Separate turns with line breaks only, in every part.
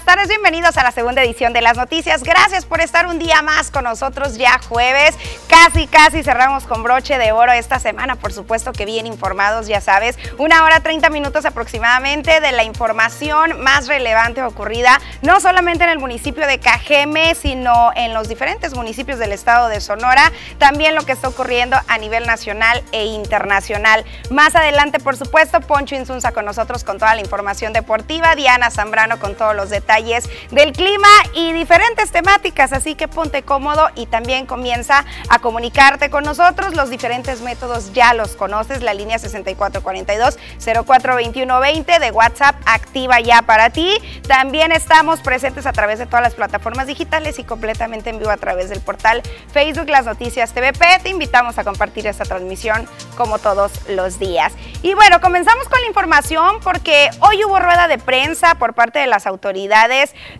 Buenas tardes, bienvenidos a la segunda edición de las noticias. Gracias por estar un día más con nosotros ya jueves. Casi, casi cerramos con broche de oro esta semana, por supuesto que bien informados, ya sabes. Una hora 30 minutos aproximadamente de la información más relevante ocurrida, no solamente en el municipio de Cajeme, sino en los diferentes municipios del estado de Sonora. También lo que está ocurriendo a nivel nacional e internacional. Más adelante, por supuesto, Poncho Insunza con nosotros con toda la información deportiva. Diana Zambrano con todos los detalles del clima y diferentes temáticas, así que ponte cómodo y también comienza a comunicarte con nosotros. Los diferentes métodos ya los conoces, la línea 6442-042120 de WhatsApp activa ya para ti. También estamos presentes a través de todas las plataformas digitales y completamente en vivo a través del portal Facebook Las Noticias TVP. Te invitamos a compartir esta transmisión como todos los días. Y bueno, comenzamos con la información porque hoy hubo rueda de prensa por parte de las autoridades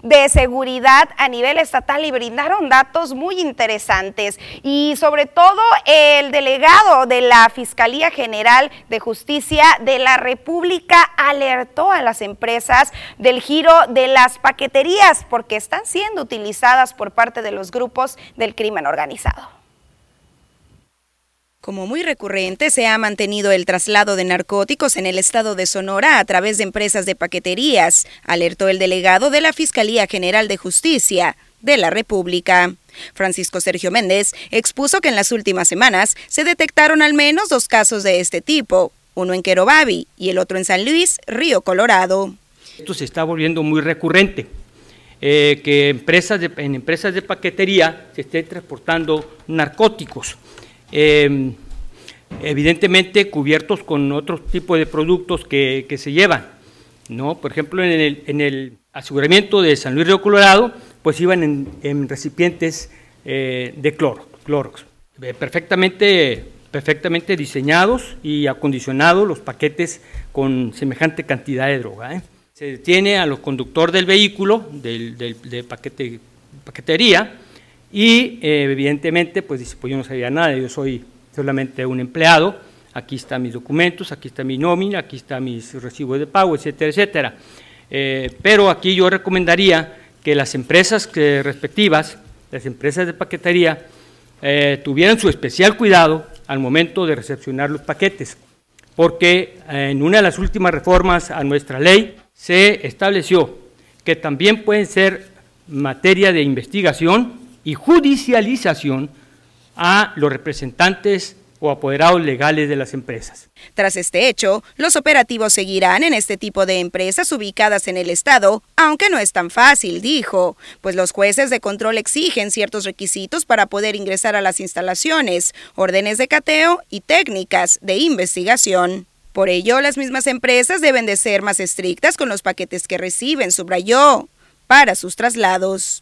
de seguridad a nivel estatal y brindaron datos muy interesantes. Y sobre todo el delegado de la Fiscalía General de Justicia de la República alertó a las empresas del giro de las paqueterías porque están siendo utilizadas por parte de los grupos del crimen organizado. Como muy recurrente, se ha mantenido el traslado de narcóticos en el estado de Sonora a través de empresas de paqueterías, alertó el delegado de la Fiscalía General de Justicia de la República. Francisco Sergio Méndez expuso que en las últimas semanas se detectaron al menos dos casos de este tipo, uno en Querobabi y el otro en San Luis, Río Colorado.
Esto se está volviendo muy recurrente, eh, que empresas en empresas de paquetería se estén transportando narcóticos. Em, evidentemente cubiertos con otro tipo de productos que, se llevan. ¿no? Por ejemplo, en el, en el, aseguramiento de San Luis Río Colorado, pues iban en, recipientes eh, de cloro, clorox, eh, perfectamente, perfectamente diseñados y acondicionados los paquetes con semejante cantidad de droga. ¿eh? Se detiene a los conductores del vehículo, del, de paquete, paquetería, y eh, evidentemente, pues dice, pues yo no sabía nada, yo soy solamente un empleado, aquí están mis documentos, aquí está mi nómina, aquí están mis recibos de pago, etcétera, etcétera. Eh, pero aquí yo recomendaría que las empresas respectivas, las empresas de paquetería, eh, tuvieran su especial cuidado al momento de recepcionar los paquetes, porque en una de las últimas reformas a nuestra ley se estableció que también pueden ser materia de investigación y judicialización a los representantes o apoderados legales de las empresas.
Tras este hecho, los operativos seguirán en este tipo de empresas ubicadas en el Estado, aunque no es tan fácil, dijo, pues los jueces de control exigen ciertos requisitos para poder ingresar a las instalaciones, órdenes de cateo y técnicas de investigación. Por ello, las mismas empresas deben de ser más estrictas con los paquetes que reciben, subrayó, para sus traslados.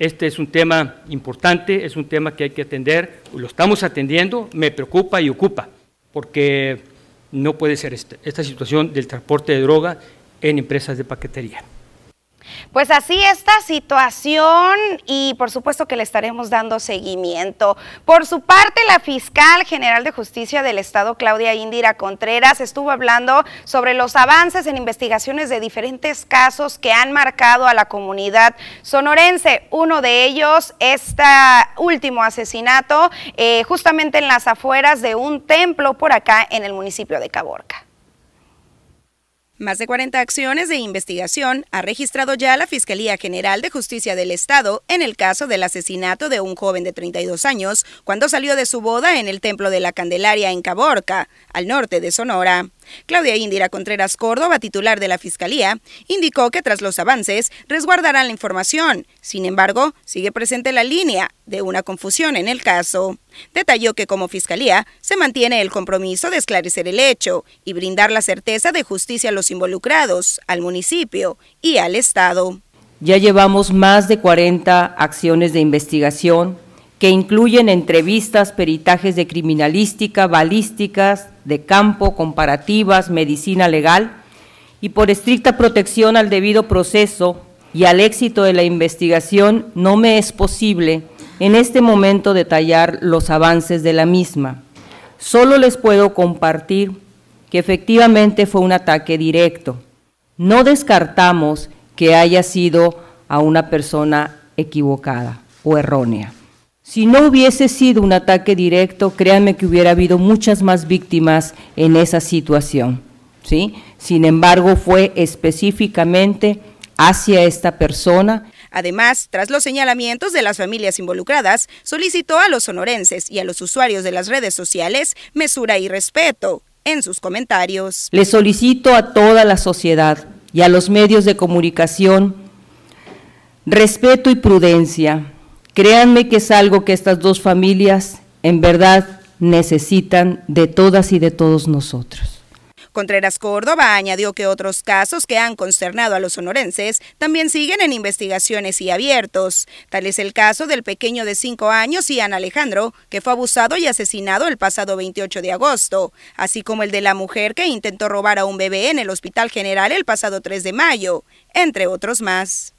Este es un tema importante, es un tema que hay que atender, lo estamos atendiendo, me preocupa y ocupa, porque no puede ser esta, esta situación del transporte de droga en empresas de paquetería.
Pues así esta situación y por supuesto que le estaremos dando seguimiento. Por su parte, la fiscal general de justicia del Estado, Claudia Indira Contreras, estuvo hablando sobre los avances en investigaciones de diferentes casos que han marcado a la comunidad sonorense. Uno de ellos, este último asesinato, eh, justamente en las afueras de un templo por acá en el municipio de Caborca. Más de 40 acciones de investigación ha registrado ya la Fiscalía General de Justicia del Estado en el caso del asesinato de un joven de 32 años cuando salió de su boda en el Templo de la Candelaria en Caborca, al norte de Sonora. Claudia Indira Contreras Córdoba, titular de la Fiscalía, indicó que tras los avances resguardarán la información. Sin embargo, sigue presente la línea de una confusión en el caso. Detalló que como Fiscalía se mantiene el compromiso de esclarecer el hecho y brindar la certeza de justicia a los involucrados, al municipio y al Estado.
Ya llevamos más de 40 acciones de investigación que incluyen entrevistas, peritajes de criminalística, balísticas, de campo, comparativas, medicina legal, y por estricta protección al debido proceso y al éxito de la investigación, no me es posible en este momento detallar los avances de la misma. Solo les puedo compartir que efectivamente fue un ataque directo. No descartamos que haya sido a una persona equivocada o errónea. Si no hubiese sido un ataque directo, créanme que hubiera habido muchas más víctimas en esa situación. ¿sí? Sin embargo, fue específicamente hacia esta persona.
Además, tras los señalamientos de las familias involucradas, solicitó a los sonorenses y a los usuarios de las redes sociales mesura y respeto en sus comentarios.
Le solicito a toda la sociedad y a los medios de comunicación respeto y prudencia. Créanme que es algo que estas dos familias en verdad necesitan de todas y de todos nosotros.
Contreras Córdoba añadió que otros casos que han consternado a los sonorenses también siguen en investigaciones y abiertos. Tal es el caso del pequeño de 5 años, Ian Alejandro, que fue abusado y asesinado el pasado 28 de agosto, así como el de la mujer que intentó robar a un bebé en el Hospital General el pasado 3 de mayo, entre otros más.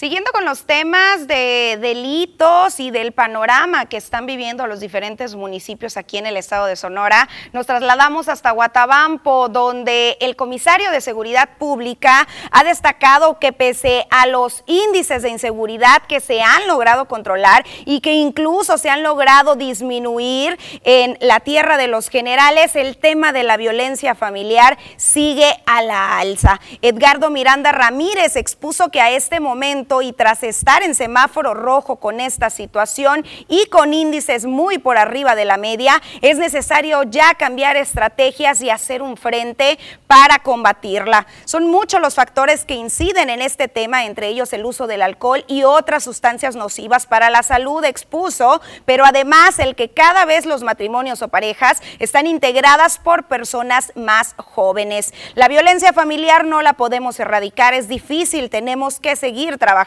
Siguiendo con los temas de delitos y del panorama que están viviendo los diferentes municipios aquí en el estado de Sonora, nos trasladamos hasta Guatabampo, donde el comisario de Seguridad Pública ha destacado que pese a los índices de inseguridad que se han logrado controlar y que incluso se han logrado disminuir en la tierra de los generales, el tema de la violencia familiar sigue a la alza. Edgardo Miranda Ramírez expuso que a este momento y tras estar en semáforo rojo con esta situación y con índices muy por arriba de la media, es necesario ya cambiar estrategias y hacer un frente para combatirla. Son muchos los factores que inciden en este tema, entre ellos el uso del alcohol y otras sustancias nocivas para la salud, expuso, pero además el que cada vez los matrimonios o parejas están integradas por personas más jóvenes. La violencia familiar no la podemos erradicar, es difícil, tenemos que seguir trabajando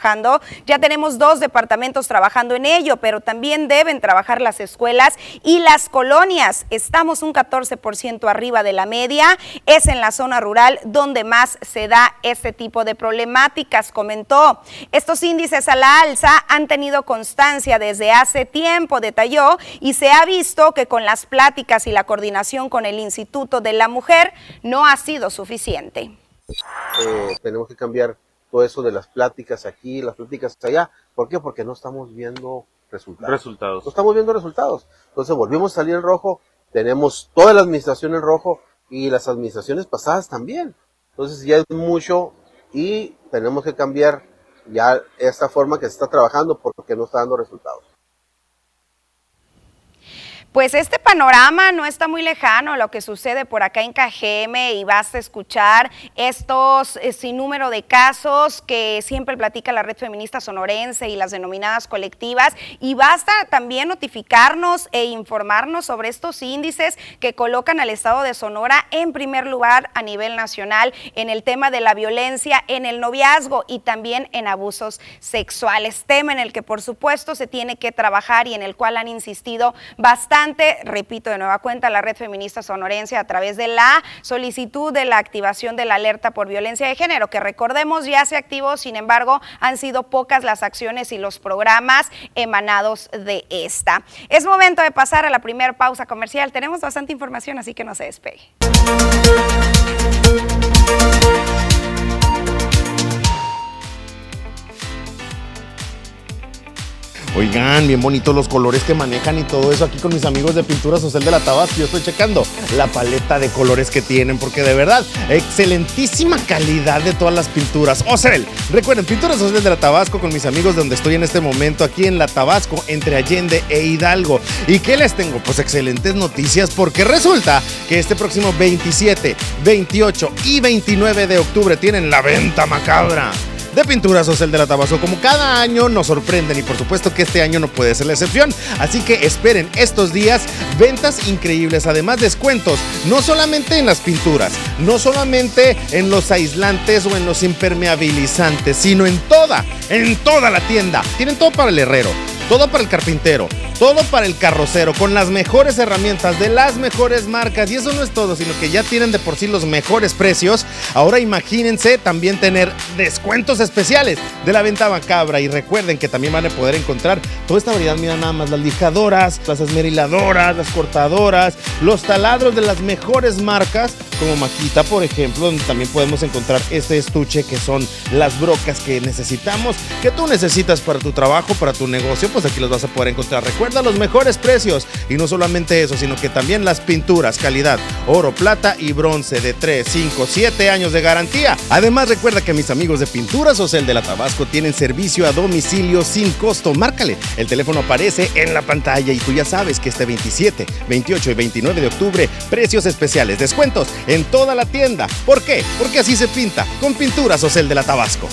Ya tenemos dos departamentos trabajando en ello, pero también deben trabajar las escuelas y las colonias. Estamos un 14% arriba de la media. Es en la zona rural donde más se da este tipo de problemáticas, comentó. Estos índices a la alza han tenido constancia desde hace tiempo, detalló, y se ha visto que con las pláticas y la coordinación con el Instituto de la Mujer no ha sido suficiente.
Eh, tenemos que cambiar todo eso de las pláticas aquí, las pláticas allá. ¿Por qué? Porque no estamos viendo resultados.
Resultados.
No estamos viendo resultados. Entonces volvimos a salir en rojo, tenemos toda la administración en rojo y las administraciones pasadas también. Entonces ya es mucho y tenemos que cambiar ya esta forma que se está trabajando porque no está dando resultados.
Pues este panorama no está muy lejano a lo que sucede por acá en Cajeme y basta escuchar estos eh, sin número de casos que siempre platica la red feminista sonorense y las denominadas colectivas. Y basta también notificarnos e informarnos sobre estos índices que colocan al estado de Sonora en primer lugar a nivel nacional en el tema de la violencia en el noviazgo y también en abusos sexuales, tema en el que por supuesto se tiene que trabajar y en el cual han insistido bastante repito de nueva cuenta, la red feminista sonorense a través de la solicitud de la activación de la alerta por violencia de género, que recordemos ya se activó, sin embargo, han sido pocas las acciones y los programas emanados de esta. Es momento de pasar a la primera pausa comercial. Tenemos bastante información, así que no se despegue.
Oigan, bien bonitos los colores que manejan y todo eso aquí con mis amigos de Pintura Social de la Tabasco. Yo estoy checando la paleta de colores que tienen porque de verdad, excelentísima calidad de todas las pinturas. Ocel, recuerden, Pintura Social de la Tabasco con mis amigos de donde estoy en este momento, aquí en la Tabasco, entre Allende e Hidalgo. ¿Y qué les tengo? Pues excelentes noticias porque resulta que este próximo 27, 28 y 29 de octubre tienen la venta macabra de Pinturas Social de la Tabasco. Como cada año nos sorprenden y por supuesto que este año no puede ser la excepción. Así que esperen estos días ventas increíbles, además descuentos, no solamente en las pinturas, no solamente en los aislantes o en los impermeabilizantes, sino en toda, en toda la tienda. Tienen todo para el herrero todo para el carpintero, todo para el carrocero, con las mejores herramientas de las mejores marcas. Y eso no es todo, sino que ya tienen de por sí los mejores precios. Ahora imagínense también tener descuentos especiales de la venta macabra. Y recuerden que también van a poder encontrar toda esta variedad. Mira nada más las lijadoras, las esmeriladoras, las cortadoras, los taladros de las mejores marcas, como Maquita, por ejemplo, donde también podemos encontrar este estuche que son las brocas que necesitamos, que tú necesitas para tu trabajo, para tu negocio, pues aquí los vas a poder encontrar. Recuerda los mejores precios y no solamente eso, sino que también las pinturas, calidad, oro, plata y bronce de 3, 5, 7 años de garantía. Además, recuerda que mis amigos de Pinturas Ocel de la Tabasco tienen servicio a domicilio sin costo. Márcale, el teléfono aparece en la pantalla y tú ya sabes que este 27, 28 y 29 de octubre, precios especiales, descuentos en toda la tienda. ¿Por qué? Porque así se pinta con Pinturas Ocel de la Tabasco.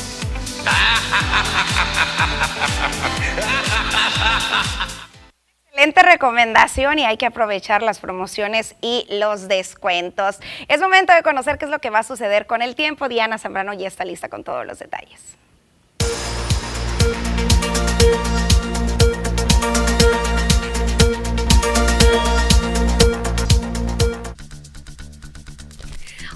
Excelente recomendación y hay que aprovechar las promociones y los descuentos. Es momento de conocer qué es lo que va a suceder con el tiempo. Diana Zambrano ya está lista con todos los detalles.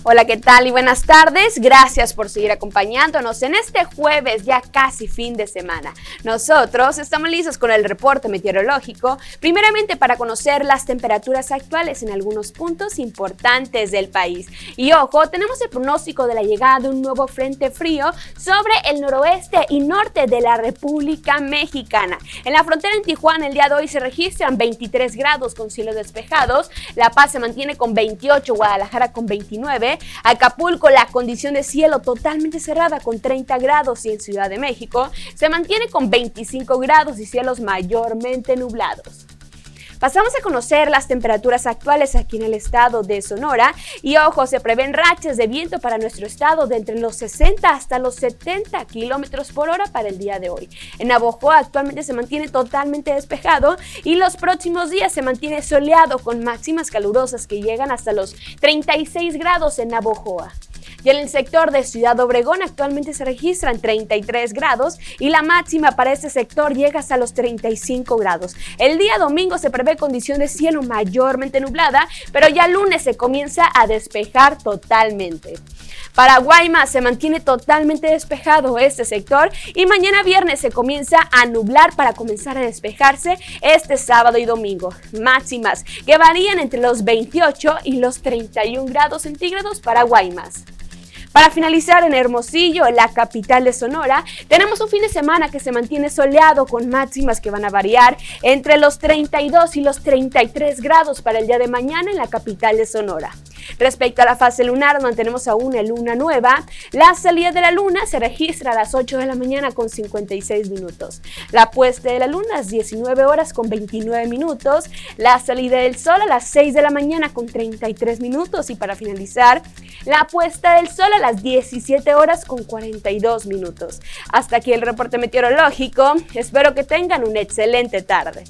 Hola, ¿qué tal y buenas tardes? Gracias por seguir acompañándonos en este jueves, ya casi fin de semana. Nosotros estamos listos con el reporte meteorológico, primeramente para conocer las temperaturas actuales en algunos puntos importantes del país. Y ojo, tenemos el pronóstico de la llegada de un nuevo frente frío sobre el noroeste y norte de la República Mexicana. En la frontera en Tijuana el día de hoy se registran 23 grados con cielos despejados, La Paz se mantiene con 28, Guadalajara con 29, Acapulco, la condición de cielo totalmente cerrada con 30 grados y en Ciudad de México se mantiene con 25 grados y cielos mayormente nublados. Pasamos a conocer las temperaturas actuales aquí en el estado de Sonora y ojo, se prevén rachas de viento para nuestro estado de entre los 60 hasta los 70 kilómetros por hora para el día de hoy. En Navojoa actualmente se mantiene totalmente despejado y los próximos días se mantiene soleado con máximas calurosas que llegan hasta los 36 grados en Navojoa. Y en el sector de Ciudad Obregón actualmente se registran 33 grados y la máxima para este sector llega hasta los 35 grados. El día domingo se prevé condición de cielo mayormente nublada, pero ya lunes se comienza a despejar totalmente. Para Guaymas se mantiene totalmente despejado este sector y mañana viernes se comienza a nublar para comenzar a despejarse este sábado y domingo. Máximas que varían entre los 28 y los 31 grados centígrados para Guaymas. Para finalizar en Hermosillo, la capital de Sonora, tenemos un fin de semana que se mantiene soleado con máximas que van a variar entre los 32 y los 33 grados para el día de mañana en la capital de Sonora. Respecto a la fase lunar, mantenemos aún una luna nueva. La salida de la luna se registra a las 8 de la mañana con 56 minutos. La puesta de la luna es 19 horas con 29 minutos. La salida del sol a las 6 de la mañana con 33 minutos. Y para finalizar, la puesta del sol a las 17 horas con 42 minutos. Hasta aquí el reporte meteorológico. Espero que tengan una excelente tarde.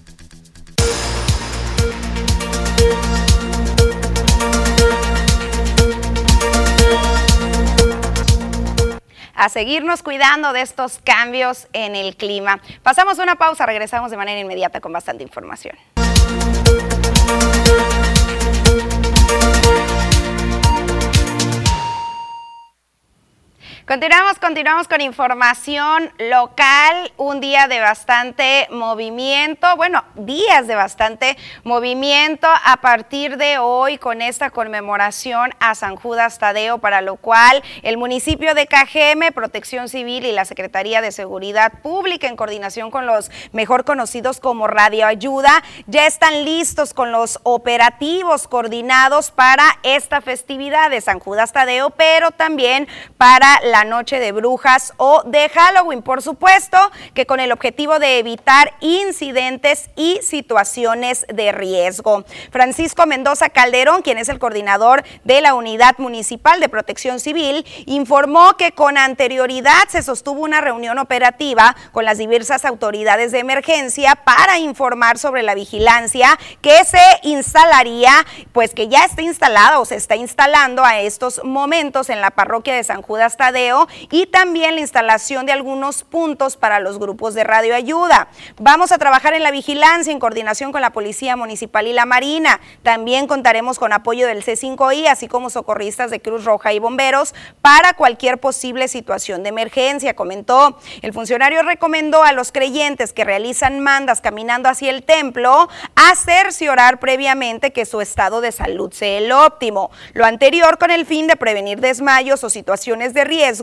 a seguirnos cuidando de estos cambios en el clima. Pasamos una pausa, regresamos de manera inmediata con bastante información. Continuamos, continuamos con información local, un día de bastante movimiento, bueno, días de bastante movimiento a partir de hoy con esta conmemoración a San Judas Tadeo, para lo cual el municipio de Cajeme, Protección Civil y la Secretaría de Seguridad Pública en coordinación con los mejor conocidos como Radio Ayuda, ya están listos con los operativos coordinados para esta festividad de San Judas Tadeo, pero también para la la noche de brujas o de Halloween, por supuesto, que con el objetivo de evitar incidentes y situaciones de riesgo. Francisco Mendoza Calderón, quien es el coordinador de la Unidad Municipal de Protección Civil, informó que con anterioridad se sostuvo una reunión operativa con las diversas autoridades de emergencia para informar sobre la vigilancia que se instalaría, pues que ya está instalada o se está instalando a estos momentos en la parroquia de San Judas Tadeo y también la instalación de algunos puntos para los grupos de radioayuda. Vamos a trabajar en la vigilancia en coordinación con la Policía Municipal y la Marina. También contaremos con apoyo del C5I, así como socorristas de Cruz Roja y bomberos para cualquier posible situación de emergencia, comentó. El funcionario recomendó a los creyentes que realizan mandas caminando hacia el templo a cerciorar previamente que su estado de salud sea el óptimo. Lo anterior con el fin de prevenir desmayos o situaciones de riesgo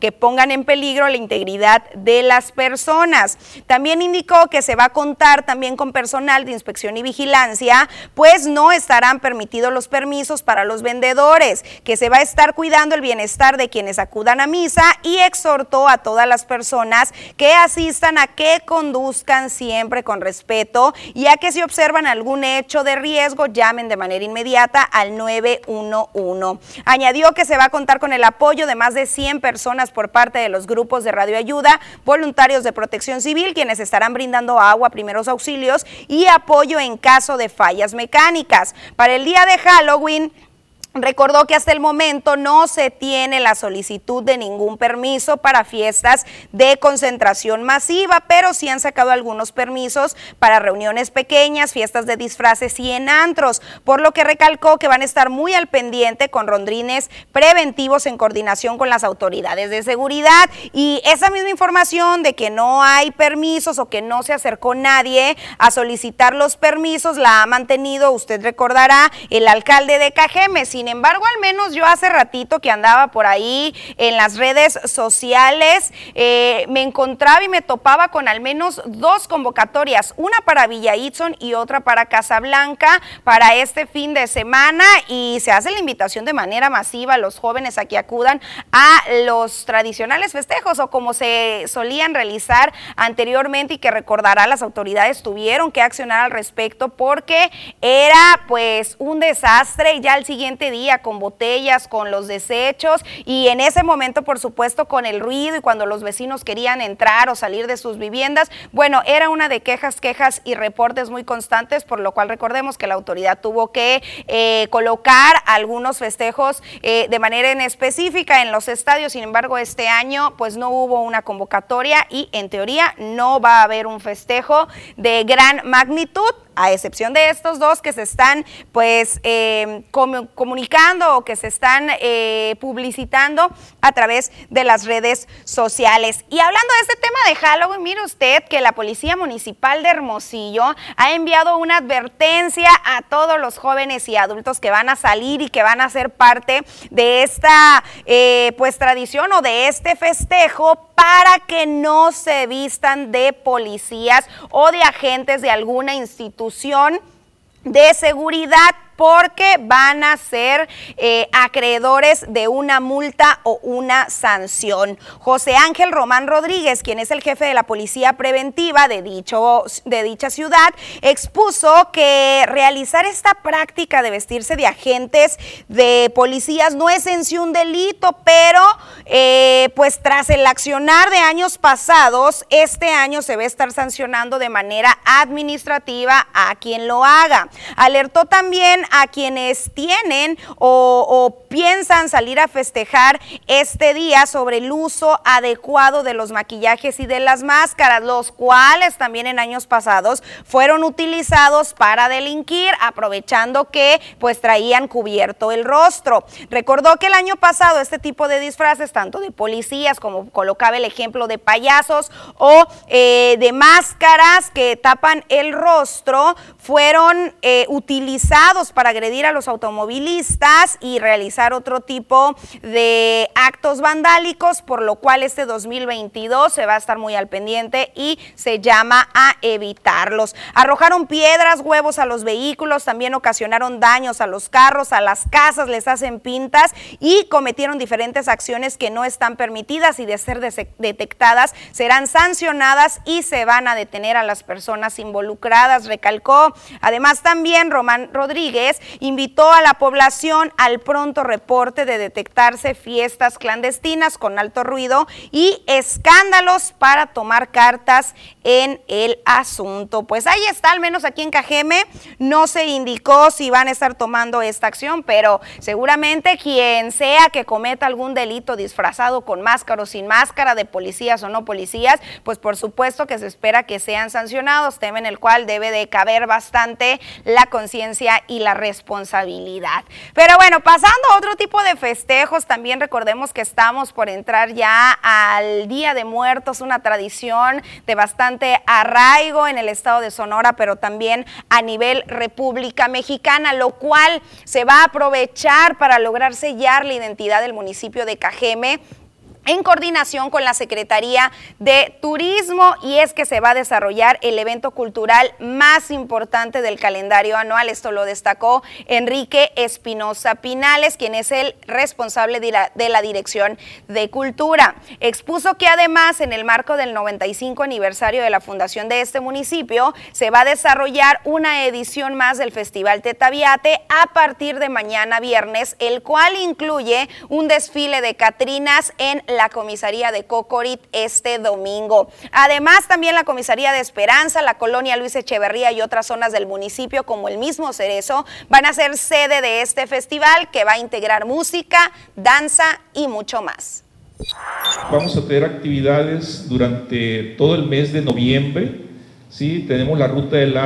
que pongan en peligro la integridad de las personas. También indicó que se va a contar también con personal de inspección y vigilancia, pues no estarán permitidos los permisos para los vendedores, que se va a estar cuidando el bienestar de quienes acudan a misa y exhortó a todas las personas que asistan a que conduzcan siempre con respeto y a que si observan algún hecho de riesgo llamen de manera inmediata al 911. Añadió que se va a contar con el apoyo de más de 100 personas por parte de los grupos de radioayuda, voluntarios de protección civil, quienes estarán brindando agua, primeros auxilios y apoyo en caso de fallas mecánicas. Para el día de Halloween, Recordó que hasta el momento no se tiene la solicitud de ningún permiso para fiestas de concentración masiva, pero sí han sacado algunos permisos para reuniones pequeñas, fiestas de disfraces y en antros, por lo que recalcó que van a estar muy al pendiente con rondrines preventivos en coordinación con las autoridades de seguridad. Y esa misma información de que no hay permisos o que no se acercó nadie a solicitar los permisos la ha mantenido, usted recordará, el alcalde de Cajeme. Embargo, al menos yo hace ratito que andaba por ahí en las redes sociales, eh, me encontraba y me topaba con al menos dos convocatorias, una para Villa Itzon y otra para Casablanca para este fin de semana y se hace la invitación de manera masiva a los jóvenes a que acudan a los tradicionales festejos o como se solían realizar anteriormente y que recordará las autoridades tuvieron que accionar al respecto porque era pues un desastre y ya el siguiente día con botellas, con los desechos y en ese momento, por supuesto, con el ruido y cuando los vecinos querían entrar o salir de sus viviendas. Bueno, era una de quejas, quejas y reportes muy constantes, por lo cual recordemos que la autoridad tuvo que eh, colocar algunos festejos eh, de manera en específica en los estadios. Sin embargo, este año pues no hubo una convocatoria y en teoría no va a haber un festejo de gran magnitud a excepción de estos dos que se están pues eh, comunicando o que se están eh, publicitando a través de las redes sociales. Y hablando de este tema de Halloween, mire usted que la Policía Municipal de Hermosillo ha enviado una advertencia a todos los jóvenes y adultos que van a salir y que van a ser parte de esta eh, pues tradición o de este festejo para que no se vistan de policías o de agentes de alguna institución de seguridad porque van a ser eh, acreedores de una multa o una sanción. José Ángel Román Rodríguez, quien es el jefe de la policía preventiva de, dicho, de dicha ciudad, expuso que realizar esta práctica de vestirse de agentes de policías no es en sí un delito, pero eh, pues tras el accionar de años pasados, este año se va a estar sancionando de manera administrativa a quien lo haga. Alertó también a quienes tienen o, piensan salir a festejar este día sobre el uso adecuado de los maquillajes y de las máscaras, los cuales también en años pasados fueron utilizados para delinquir, aprovechando que pues traían cubierto el rostro. Recordó que el año pasado este tipo de disfraces, tanto de policías como colocaba el ejemplo de payasos o eh, de máscaras que tapan el rostro, fueron eh, utilizados para agredir a los automovilistas y realizar otro tipo de actos vandálicos, por lo cual este 2022 se va a estar muy al pendiente y se llama a evitarlos. Arrojaron piedras, huevos a los vehículos, también ocasionaron daños a los carros, a las casas, les hacen pintas y cometieron diferentes acciones que no están permitidas y de ser detectadas serán sancionadas y se van a detener a las personas involucradas, recalcó. Además también Román Rodríguez Invitó a la población al pronto reporte de detectarse fiestas clandestinas con alto ruido y escándalos para tomar cartas en el asunto. Pues ahí está, al menos aquí en Cajeme, no se indicó si van a estar tomando esta acción, pero seguramente quien sea que cometa algún delito disfrazado con máscara o sin máscara, de policías o no policías, pues por supuesto que se espera que sean sancionados, tema en el cual debe de caber bastante la conciencia y la responsabilidad. Pero bueno, pasando a otro tipo de festejos, también recordemos que estamos por entrar ya al Día de Muertos, una tradición de bastante arraigo en el estado de Sonora, pero también a nivel República Mexicana, lo cual se va a aprovechar para lograr sellar la identidad del municipio de Cajeme en coordinación con la Secretaría de Turismo y es que se va a desarrollar el evento cultural más importante del calendario anual. Esto lo destacó Enrique Espinosa Pinales, quien es el responsable de la, de la, Dirección de Cultura. Expuso que además en el marco del 95 aniversario de la fundación de este municipio se va a desarrollar una edición más del Festival Tetaviate a partir de mañana viernes, el cual incluye un desfile de Catrinas en la la comisaría de Cocorit este domingo. Además, también la comisaría de Esperanza, la colonia Luis Echeverría y otras zonas del municipio, como el mismo Cerezo, van a ser sede de este festival que va a integrar música, danza y mucho más.
Vamos a tener actividades durante todo el mes de noviembre. ¿sí? Tenemos la ruta del,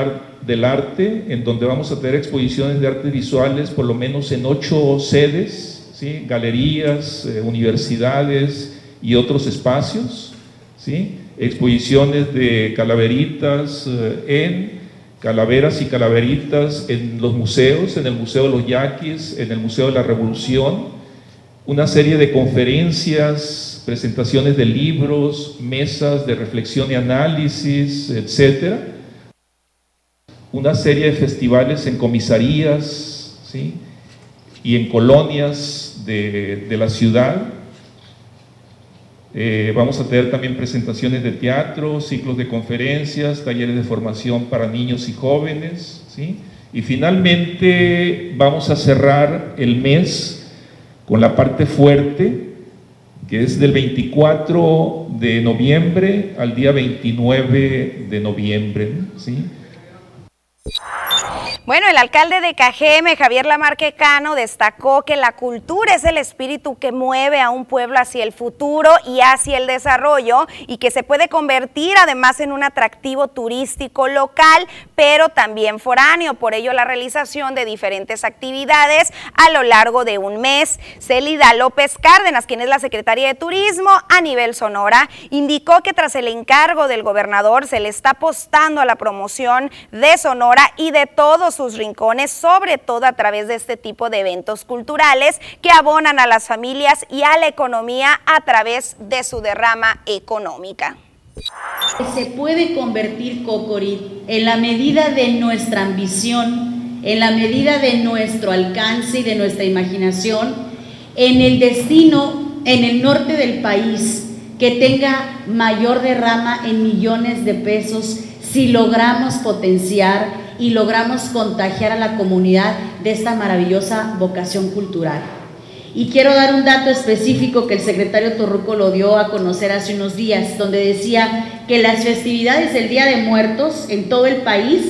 del arte, en donde vamos a tener exposiciones de artes visuales, por lo menos en ocho sedes galerías, eh, universidades y otros espacios, ¿sí? exposiciones de calaveritas eh, en calaveras y calaveritas en los museos, en el Museo de los Yaquis, en el Museo de la Revolución, una serie de conferencias, presentaciones de libros, mesas de reflexión y análisis, etc. Una serie de festivales en comisarías ¿sí? y en colonias de, la ciudad. Eh, vamos a tener también presentaciones de teatro, ciclos de conferencias, talleres de formación para niños y jóvenes. ¿sí? Y finalmente vamos a cerrar el mes con la parte fuerte, que es del 24 de noviembre al día 29 de noviembre. ¿sí?
Bueno, el alcalde de Cajeme, Javier Lamarque Cano, destacó que la cultura es el espíritu que mueve a un pueblo hacia el futuro y hacia el desarrollo y que se puede convertir además en un atractivo turístico local, pero también foráneo. Por ello, la realización de diferentes actividades a lo largo de un mes. Celida López Cárdenas, quien es la secretaria de Turismo a nivel Sonora, indicó que tras el encargo del gobernador se le está apostando a la promoción de Sonora y de todos sus rincones, sobre todo a través de este tipo de eventos culturales que abonan a las familias y a la economía a través de su derrama económica.
Se puede convertir Cocorit en la medida de nuestra ambición, en la medida de nuestro alcance y de nuestra imaginación, en el destino en el norte del país que tenga mayor derrama en millones de pesos si logramos potenciar y logramos contagiar a la comunidad de esta maravillosa vocación cultural. Y quiero dar un dato específico que el secretario Torruco lo dio a conocer hace unos días, donde decía que las festividades del Día de Muertos en todo el país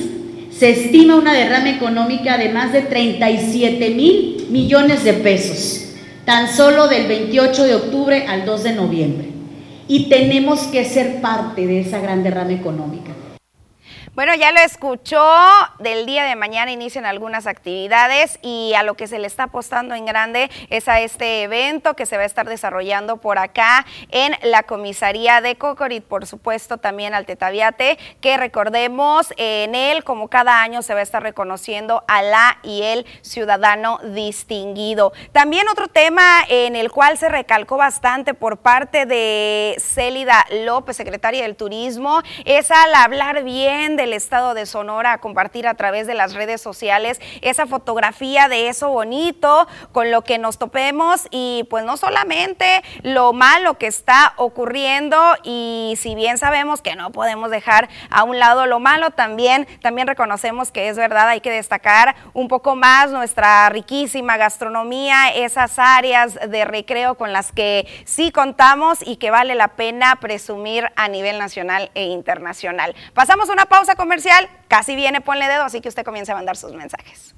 se estima una derrama económica de más de 37 mil millones de pesos, tan solo del 28 de octubre al 2 de noviembre. Y tenemos que ser parte de esa gran derrama económica.
Bueno, ya lo escuchó, del día de mañana inician algunas actividades y a lo que se le está apostando en grande es a este evento que se va a estar desarrollando por acá en la comisaría de Cocorit, por supuesto también al Tetaviate, que recordemos en él como cada año se va a estar reconociendo a la y el ciudadano distinguido. También otro tema en el cual se recalcó bastante por parte de Célida López, secretaria del Turismo, es al hablar bien de del estado de Sonora a compartir a través de las redes sociales esa fotografía de eso bonito con lo que nos topemos y pues no solamente lo malo que está ocurriendo y si bien sabemos que no podemos dejar a un lado lo malo, también, también reconocemos que es verdad, hay que destacar un poco más nuestra riquísima gastronomía, esas áreas de recreo con las que sí contamos y que vale la pena presumir a nivel nacional e internacional. Pasamos una pausa comercial, casi viene Ponle Dedo, así que usted comience a mandar sus mensajes.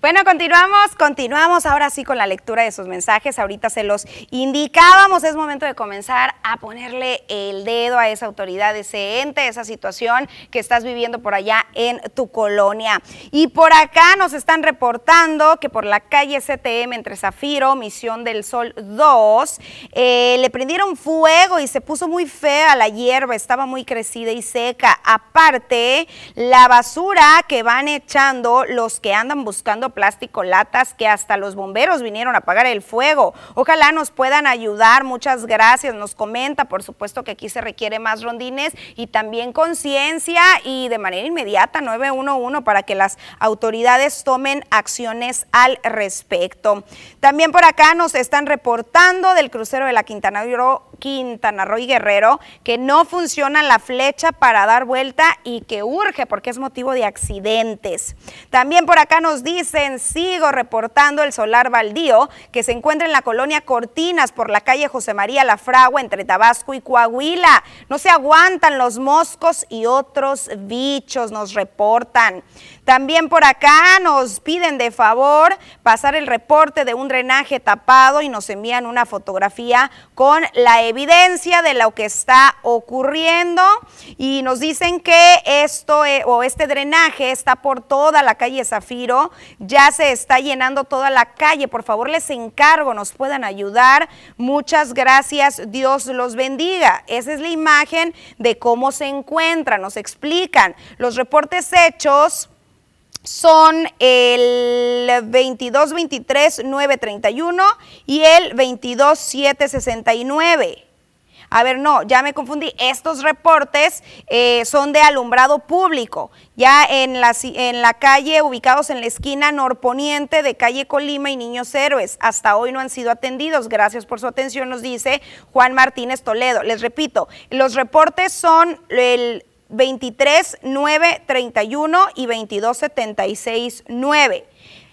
Bueno, continuamos, continuamos ahora sí con la lectura de sus mensajes. Ahorita se los indicábamos, es momento de comenzar a ponerle el dedo a esa autoridad, ese ente, esa situación que estás viviendo por allá en tu colonia. Y por acá nos están reportando que por la calle CTM entre Zafiro, Misión del Sol 2, eh, le prendieron fuego y se puso muy fea la hierba, estaba muy crecida y seca. Aparte, la basura que van echando los que andan buscando plástico, latas, que hasta los bomberos vinieron a apagar el fuego. Ojalá nos puedan ayudar, muchas gracias. Nos comenta, por supuesto que aquí se requiere más rondines y también conciencia y de manera inmediata 911 para que las autoridades tomen acciones al respecto. También por acá nos están reportando del crucero de la Quintana Roo, Quintana Roo y Guerrero que no funciona la flecha para dar vuelta y que urge porque es motivo de accidentes. También por acá nos dice sigo reportando el solar baldío que se encuentra en la colonia Cortinas por la calle José María La Fragua entre Tabasco y Coahuila. No se aguantan los moscos y otros bichos, nos reportan. También por acá nos piden de favor pasar el reporte de un drenaje tapado y nos envían una fotografía con la evidencia de lo que está ocurriendo y nos dicen que esto eh, o este drenaje está por toda la calle Zafiro, ya se está llenando toda la calle. Por favor, les encargo, nos puedan ayudar. Muchas gracias, Dios los bendiga. Esa es la imagen de cómo se encuentra, nos explican. Los reportes hechos son el 22-23-931 y el 22-769. A ver, no, ya me confundí. Estos reportes eh, son de alumbrado público, ya en la, en la calle, ubicados en la esquina norponiente de calle Colima y Niños Héroes. Hasta hoy no han sido atendidos. Gracias por su atención, nos dice Juan Martínez Toledo. Les repito, los reportes son el 23 9 31 y 22 76 9.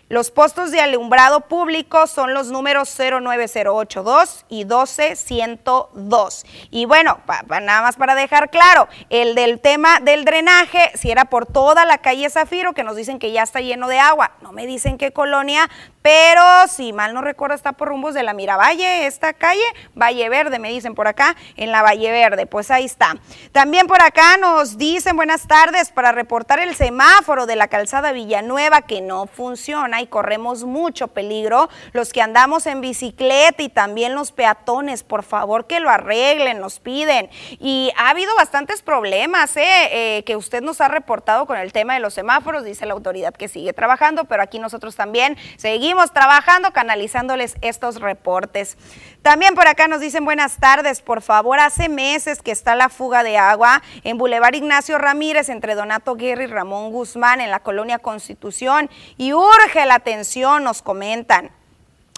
Los postos de alumbrado público son los números 09082 y 12102. Y bueno, nada más para dejar claro, el del tema del drenaje, si era por toda la calle Zafiro, que nos dicen que ya está lleno de agua, no me dicen qué colonia, pero si mal no recuerdo está por rumbos de la Miravalle, esta calle, Valle Verde, me dicen por acá, en la Valle Verde, pues ahí está. También por acá nos dicen buenas tardes para reportar el semáforo de la calzada Villanueva que no funciona y corremos mucho peligro. Los que andamos en bicicleta y también los peatones, por favor que lo arreglen, nos piden. Y ha habido bastantes problemas ¿eh? Eh, que usted nos ha reportado con el tema de los semáforos, dice la autoridad que sigue trabajando, pero aquí nosotros también seguimos trabajando, canalizándoles estos reportes. También por acá nos dicen buenas tardes, por favor, hace meses que está la fuga de agua en Boulevard Ignacio Ramírez entre Donato Guerra y Ramón Guzmán en la colonia Constitución y urge la atención, nos comentan.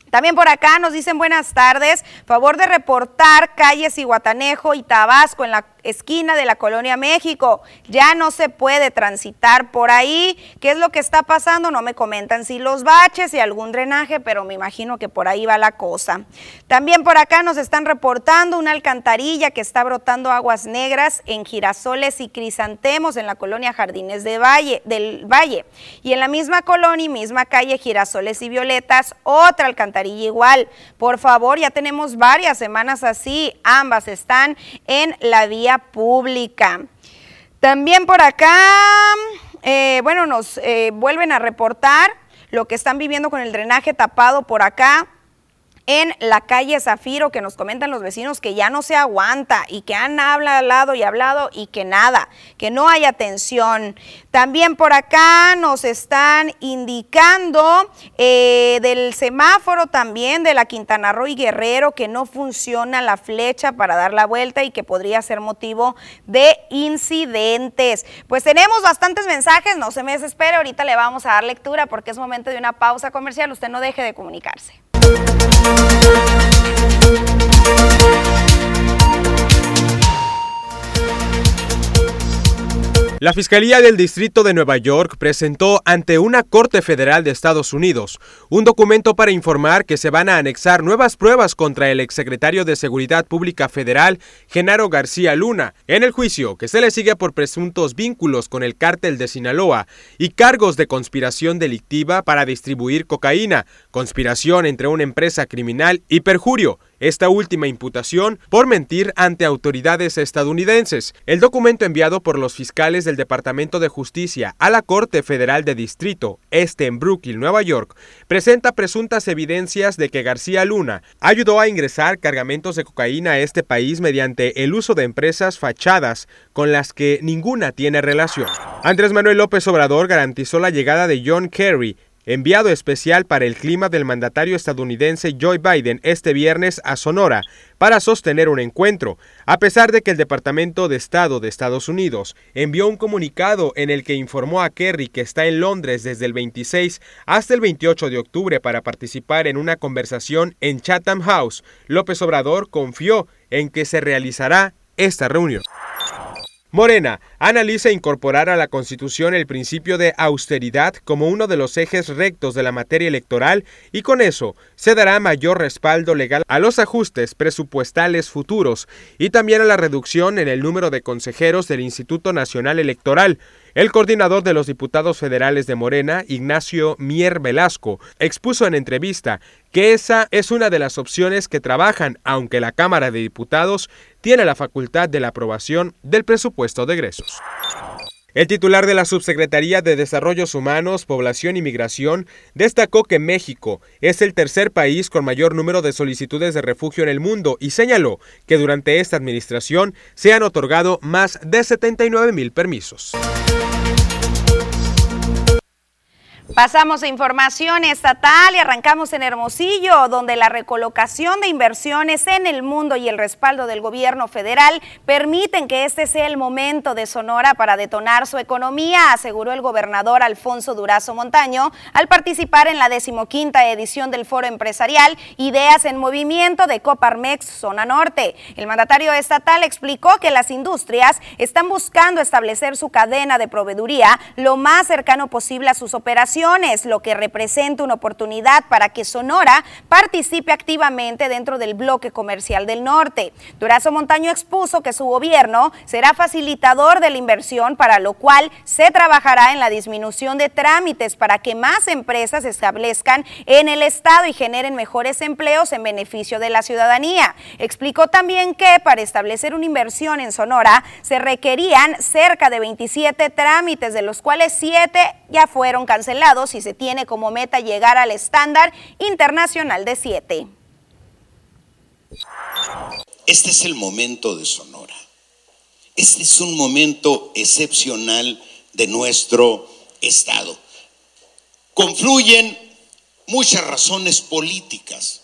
También por acá nos dicen buenas tardes, favor de reportar calles Iguatanejo y Tabasco en la esquina de la Colonia México. Ya no se puede transitar por ahí. ¿Qué es lo que está pasando? No me comentan si los baches y algún drenaje, pero me imagino que por ahí va la cosa. También por acá nos están reportando una alcantarilla que está brotando aguas negras en girasoles y crisantemos en la colonia Jardines del Valle. Y en la misma colonia y misma calle Girasoles y Violetas, otra alcantarilla igual. Por favor, ya tenemos varias semanas así. Ambas están en la vía pública. También por acá, eh, bueno, nos eh, vuelven a reportar lo que están viviendo con el drenaje tapado por acá en la calle Zafiro, que nos comentan los vecinos que ya no se aguanta y que han hablado y hablado y que nada, que no hay atención. También por acá nos están indicando eh, del semáforo también de la Quintana Roo y Guerrero que no funciona la flecha para dar la vuelta y que podría ser motivo de incidentes. Pues tenemos bastantes mensajes, no se me desespere, ahorita le vamos a dar lectura porque es momento de una pausa comercial, usted no deje de comunicarse. Thank you.
La Fiscalía del Distrito de Nueva York presentó ante una Corte Federal de Estados Unidos un documento para informar que se van a anexar nuevas pruebas contra el exsecretario de Seguridad Pública Federal, Genaro García Luna, en el juicio que se le sigue por presuntos vínculos con el cártel de Sinaloa y cargos de conspiración delictiva para distribuir cocaína, conspiración entre una empresa criminal y perjurio esta última imputación por mentir ante autoridades estadounidenses. El documento enviado por los fiscales del Departamento de Justicia a la Corte Federal de Distrito, este en Brooklyn, Nueva York, presenta presuntas evidencias de que García Luna ayudó a ingresar cargamentos de cocaína a este país mediante el uso de empresas fachadas con las que ninguna tiene relación. Andrés Manuel López Obrador garantizó la llegada de John Kerry enviado especial para el clima del mandatario estadounidense Joe Biden este viernes a Sonora para sostener un encuentro, a pesar de que el Departamento de Estado de Estados Unidos envió un comunicado en el que informó a Kerry que está en Londres desde el 26 hasta el 28 de octubre para participar en una conversación en Chatham House. López Obrador confió en que se realizará esta reunión. Morena analiza incorporar a la Constitución el principio de austeridad como uno de los ejes rectos de la materia electoral y con eso se dará mayor respaldo legal a los ajustes presupuestales futuros y también a la reducción en el número de consejeros del Instituto Nacional Electoral, el coordinador de los diputados federales de Morena, Ignacio Mier Velasco, expuso en entrevista que esa es una de las opciones que trabajan, aunque la Cámara de Diputados tiene la facultad de la aprobación del presupuesto de egresos. El titular de la Subsecretaría de Desarrollos Humanos, Población y Migración destacó que México es el tercer país con mayor número de solicitudes de refugio en el mundo y señaló que durante esta administración se han otorgado más de 79 mil permisos.
Pasamos a información estatal y arrancamos en Hermosillo, donde la recolocación de inversiones en el mundo y el respaldo del gobierno federal permiten que este sea el momento de Sonora para detonar su economía, aseguró el gobernador Alfonso Durazo Montaño al participar en la decimoquinta edición del Foro Empresarial Ideas en Movimiento de Coparmex Zona Norte. El mandatario estatal explicó que las industrias están buscando establecer su cadena de proveeduría lo más cercano posible a sus operaciones lo que representa una oportunidad para que Sonora participe activamente dentro del bloque comercial del norte. Durazo Montaño expuso que su gobierno será facilitador de la inversión, para lo cual se trabajará en la disminución de trámites para que más empresas establezcan en el Estado y generen mejores empleos en beneficio de la ciudadanía. Explicó también que para establecer una inversión en Sonora se requerían cerca de 27 trámites, de los cuales 7 ya fueron cancelados y se tiene como meta llegar al estándar internacional de 7.
Este es el momento de Sonora. Este es un momento excepcional de nuestro Estado. Confluyen muchas razones políticas.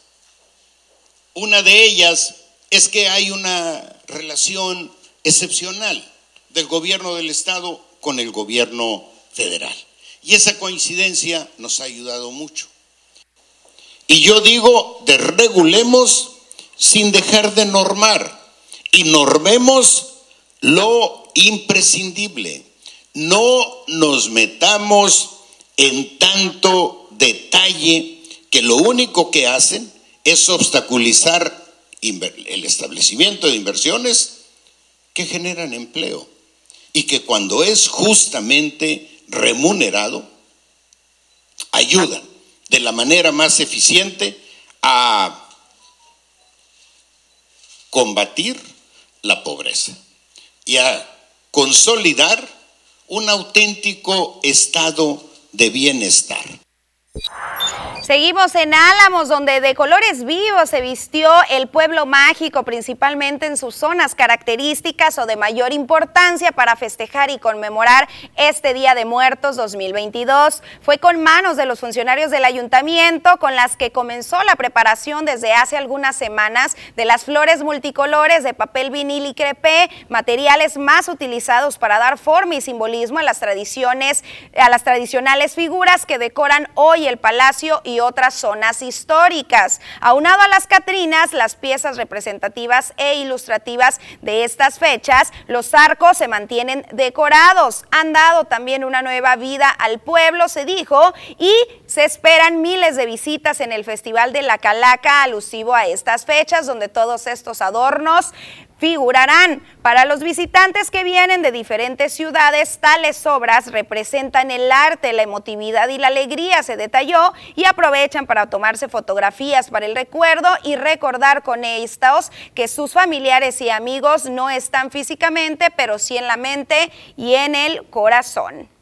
Una de ellas es que hay una relación excepcional del gobierno del Estado con el gobierno federal. Y esa coincidencia nos ha ayudado mucho. Y yo digo, desregulemos sin dejar de normar y normemos lo imprescindible. No nos metamos en tanto detalle que lo único que hacen es obstaculizar el establecimiento de inversiones que generan empleo y que cuando es justamente remunerado ayudan de la manera más eficiente a combatir la pobreza y a consolidar un auténtico estado de bienestar.
Seguimos en Álamos, donde de colores vivos se vistió el pueblo mágico, principalmente en sus zonas características o de mayor importancia para festejar y conmemorar este Día de Muertos 2022. Fue con manos de los funcionarios del ayuntamiento con las que comenzó la preparación desde hace algunas semanas de las flores multicolores de papel vinil y crepé, materiales más utilizados para dar forma y simbolismo a las tradiciones, a las tradicionales figuras que decoran hoy el palacio y otras zonas históricas. Aunado a las Catrinas, las piezas representativas e ilustrativas de estas fechas, los arcos se mantienen decorados. Han dado también una nueva vida al pueblo, se dijo, y se esperan miles de visitas en el Festival de la Calaca alusivo a estas fechas, donde todos estos adornos figurarán. Para los visitantes que vienen de diferentes ciudades, tales obras representan el arte, la emotividad y la alegría, se detalló, y aprovechan para tomarse fotografías para el recuerdo y recordar con estos que sus familiares y amigos no están físicamente, pero sí en la mente y en el corazón.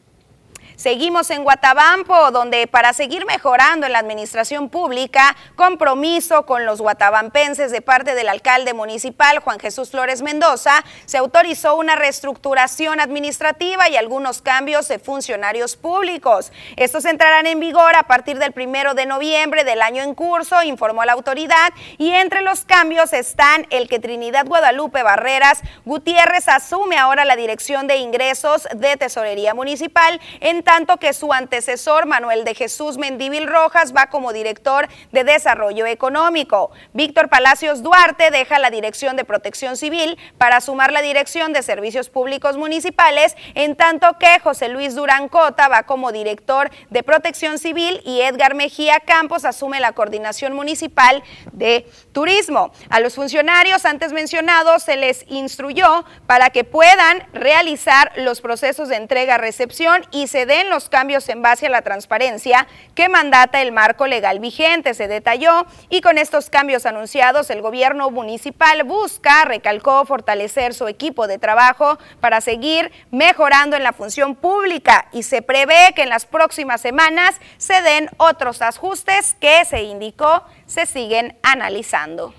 Seguimos en Guatabampo, donde para seguir mejorando en la administración pública, compromiso con los guatabampenses de parte del alcalde municipal Juan Jesús Flores Mendoza, se autorizó una reestructuración administrativa y algunos cambios de funcionarios públicos. Estos entrarán en vigor a partir del primero de noviembre del año en curso, informó la autoridad, y entre los cambios están el que Trinidad Guadalupe Barreras Gutiérrez asume ahora la dirección de ingresos de Tesorería Municipal, en tanto que su antecesor, Manuel de Jesús Mendívil Rojas, va como director de Desarrollo Económico. Víctor Palacios Duarte deja la dirección de Protección Civil para sumar la dirección de Servicios Públicos Municipales, en tanto que José Luis Durán Cota va como director de Protección Civil y Edgar Mejía Campos asume la coordinación municipal de Turismo. A los funcionarios antes mencionados se les instruyó para que puedan realizar los procesos de entrega-recepción y se den los cambios en base a la transparencia que mandata el marco legal vigente, se detalló, y con estos cambios anunciados el gobierno municipal busca, recalcó, fortalecer su equipo de trabajo para seguir mejorando en la función pública y se prevé que en las próximas semanas se den otros ajustes que se indicó se siguen analizando.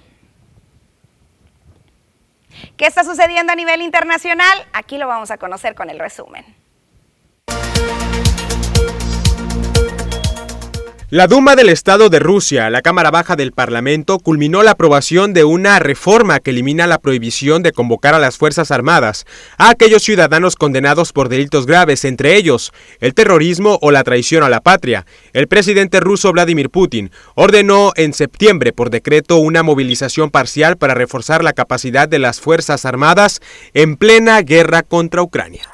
¿Qué está sucediendo a nivel internacional? Aquí lo vamos a conocer con el resumen.
La Duma del Estado de Rusia, la Cámara Baja del Parlamento, culminó la aprobación de una reforma que elimina la prohibición de convocar a las Fuerzas Armadas a aquellos ciudadanos condenados por delitos graves, entre ellos el terrorismo o la traición a la patria. El presidente ruso Vladimir Putin ordenó en septiembre por decreto una movilización parcial para reforzar la capacidad de las Fuerzas Armadas en plena guerra contra Ucrania.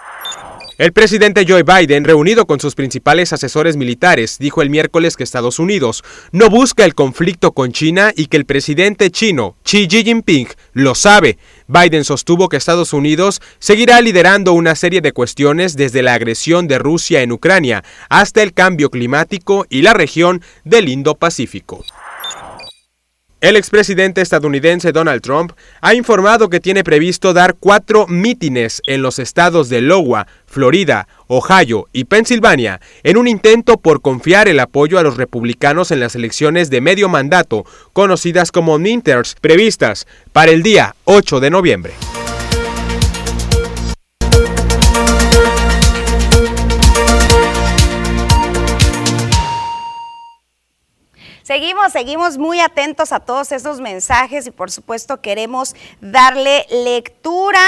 El presidente Joe Biden, reunido con sus principales asesores militares, dijo el miércoles que Estados Unidos no busca el conflicto con China y que el presidente chino, Xi Jinping, lo sabe. Biden sostuvo que Estados Unidos seguirá liderando una serie de cuestiones desde la agresión de Rusia en Ucrania hasta el cambio climático y la región del Indo-Pacífico. El expresidente estadounidense Donald Trump ha informado que tiene previsto dar cuatro mítines en los estados de Iowa, Florida, Ohio y Pensilvania en un intento por confiar el apoyo a los republicanos en las elecciones de medio mandato, conocidas como midterms, previstas para el día 8 de noviembre.
Seguimos, seguimos muy atentos a todos esos mensajes y por supuesto queremos darle lectura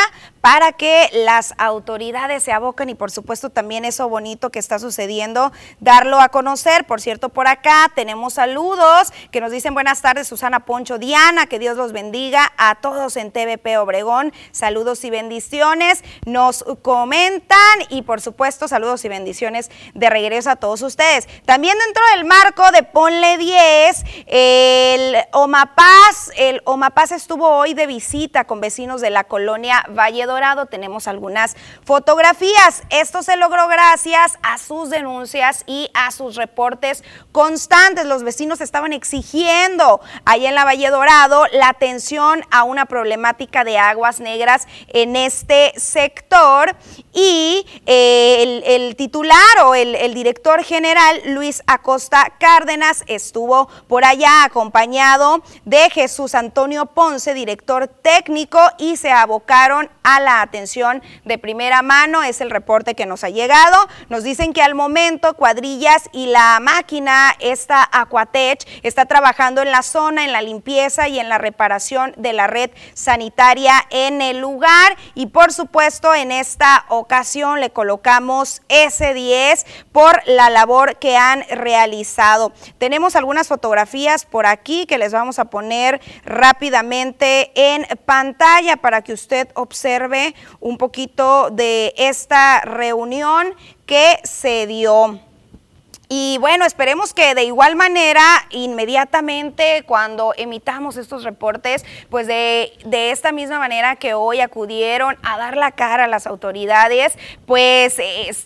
para que las autoridades se aboquen y por supuesto también eso bonito que está sucediendo, darlo a conocer. Por cierto, por acá tenemos saludos que nos dicen buenas tardes Susana Poncho Diana, que Dios los bendiga a todos en TVP Obregón. Saludos y bendiciones. Nos comentan y por supuesto saludos y bendiciones de regreso a todos ustedes. También dentro del marco de Ponle 10, el Omapaz, el Omapaz estuvo hoy de visita con vecinos de la colonia Valle Dorado. Tenemos algunas fotografías. Esto se logró gracias a sus denuncias y a sus reportes constantes. Los vecinos estaban exigiendo ahí en la Valle Dorado la atención a una problemática de aguas negras en este sector y eh, el, titular o el, el director general, Luis Acosta Cárdenas, estuvo por allá acompañado de Jesús Antonio Ponce, director técnico, y se abocaron a la atención de primera mano. Es el reporte que nos ha llegado. Nos dicen que al momento cuadrillas y la máquina, esta Aquatech, está trabajando en la zona, en la limpieza y en la reparación de la red sanitaria en el lugar. Y por supuesto, en esta ocasión le colocamos S10 por la labor que han realizado. Tenemos algunas fotografías por aquí que les vamos a poner rápidamente en pantalla para que usted observe un poquito de esta reunión que se dio. Y bueno, esperemos que de igual manera, inmediatamente cuando emitamos estos reportes, pues de, de, esta misma manera que hoy acudieron a dar la cara a las autoridades, pues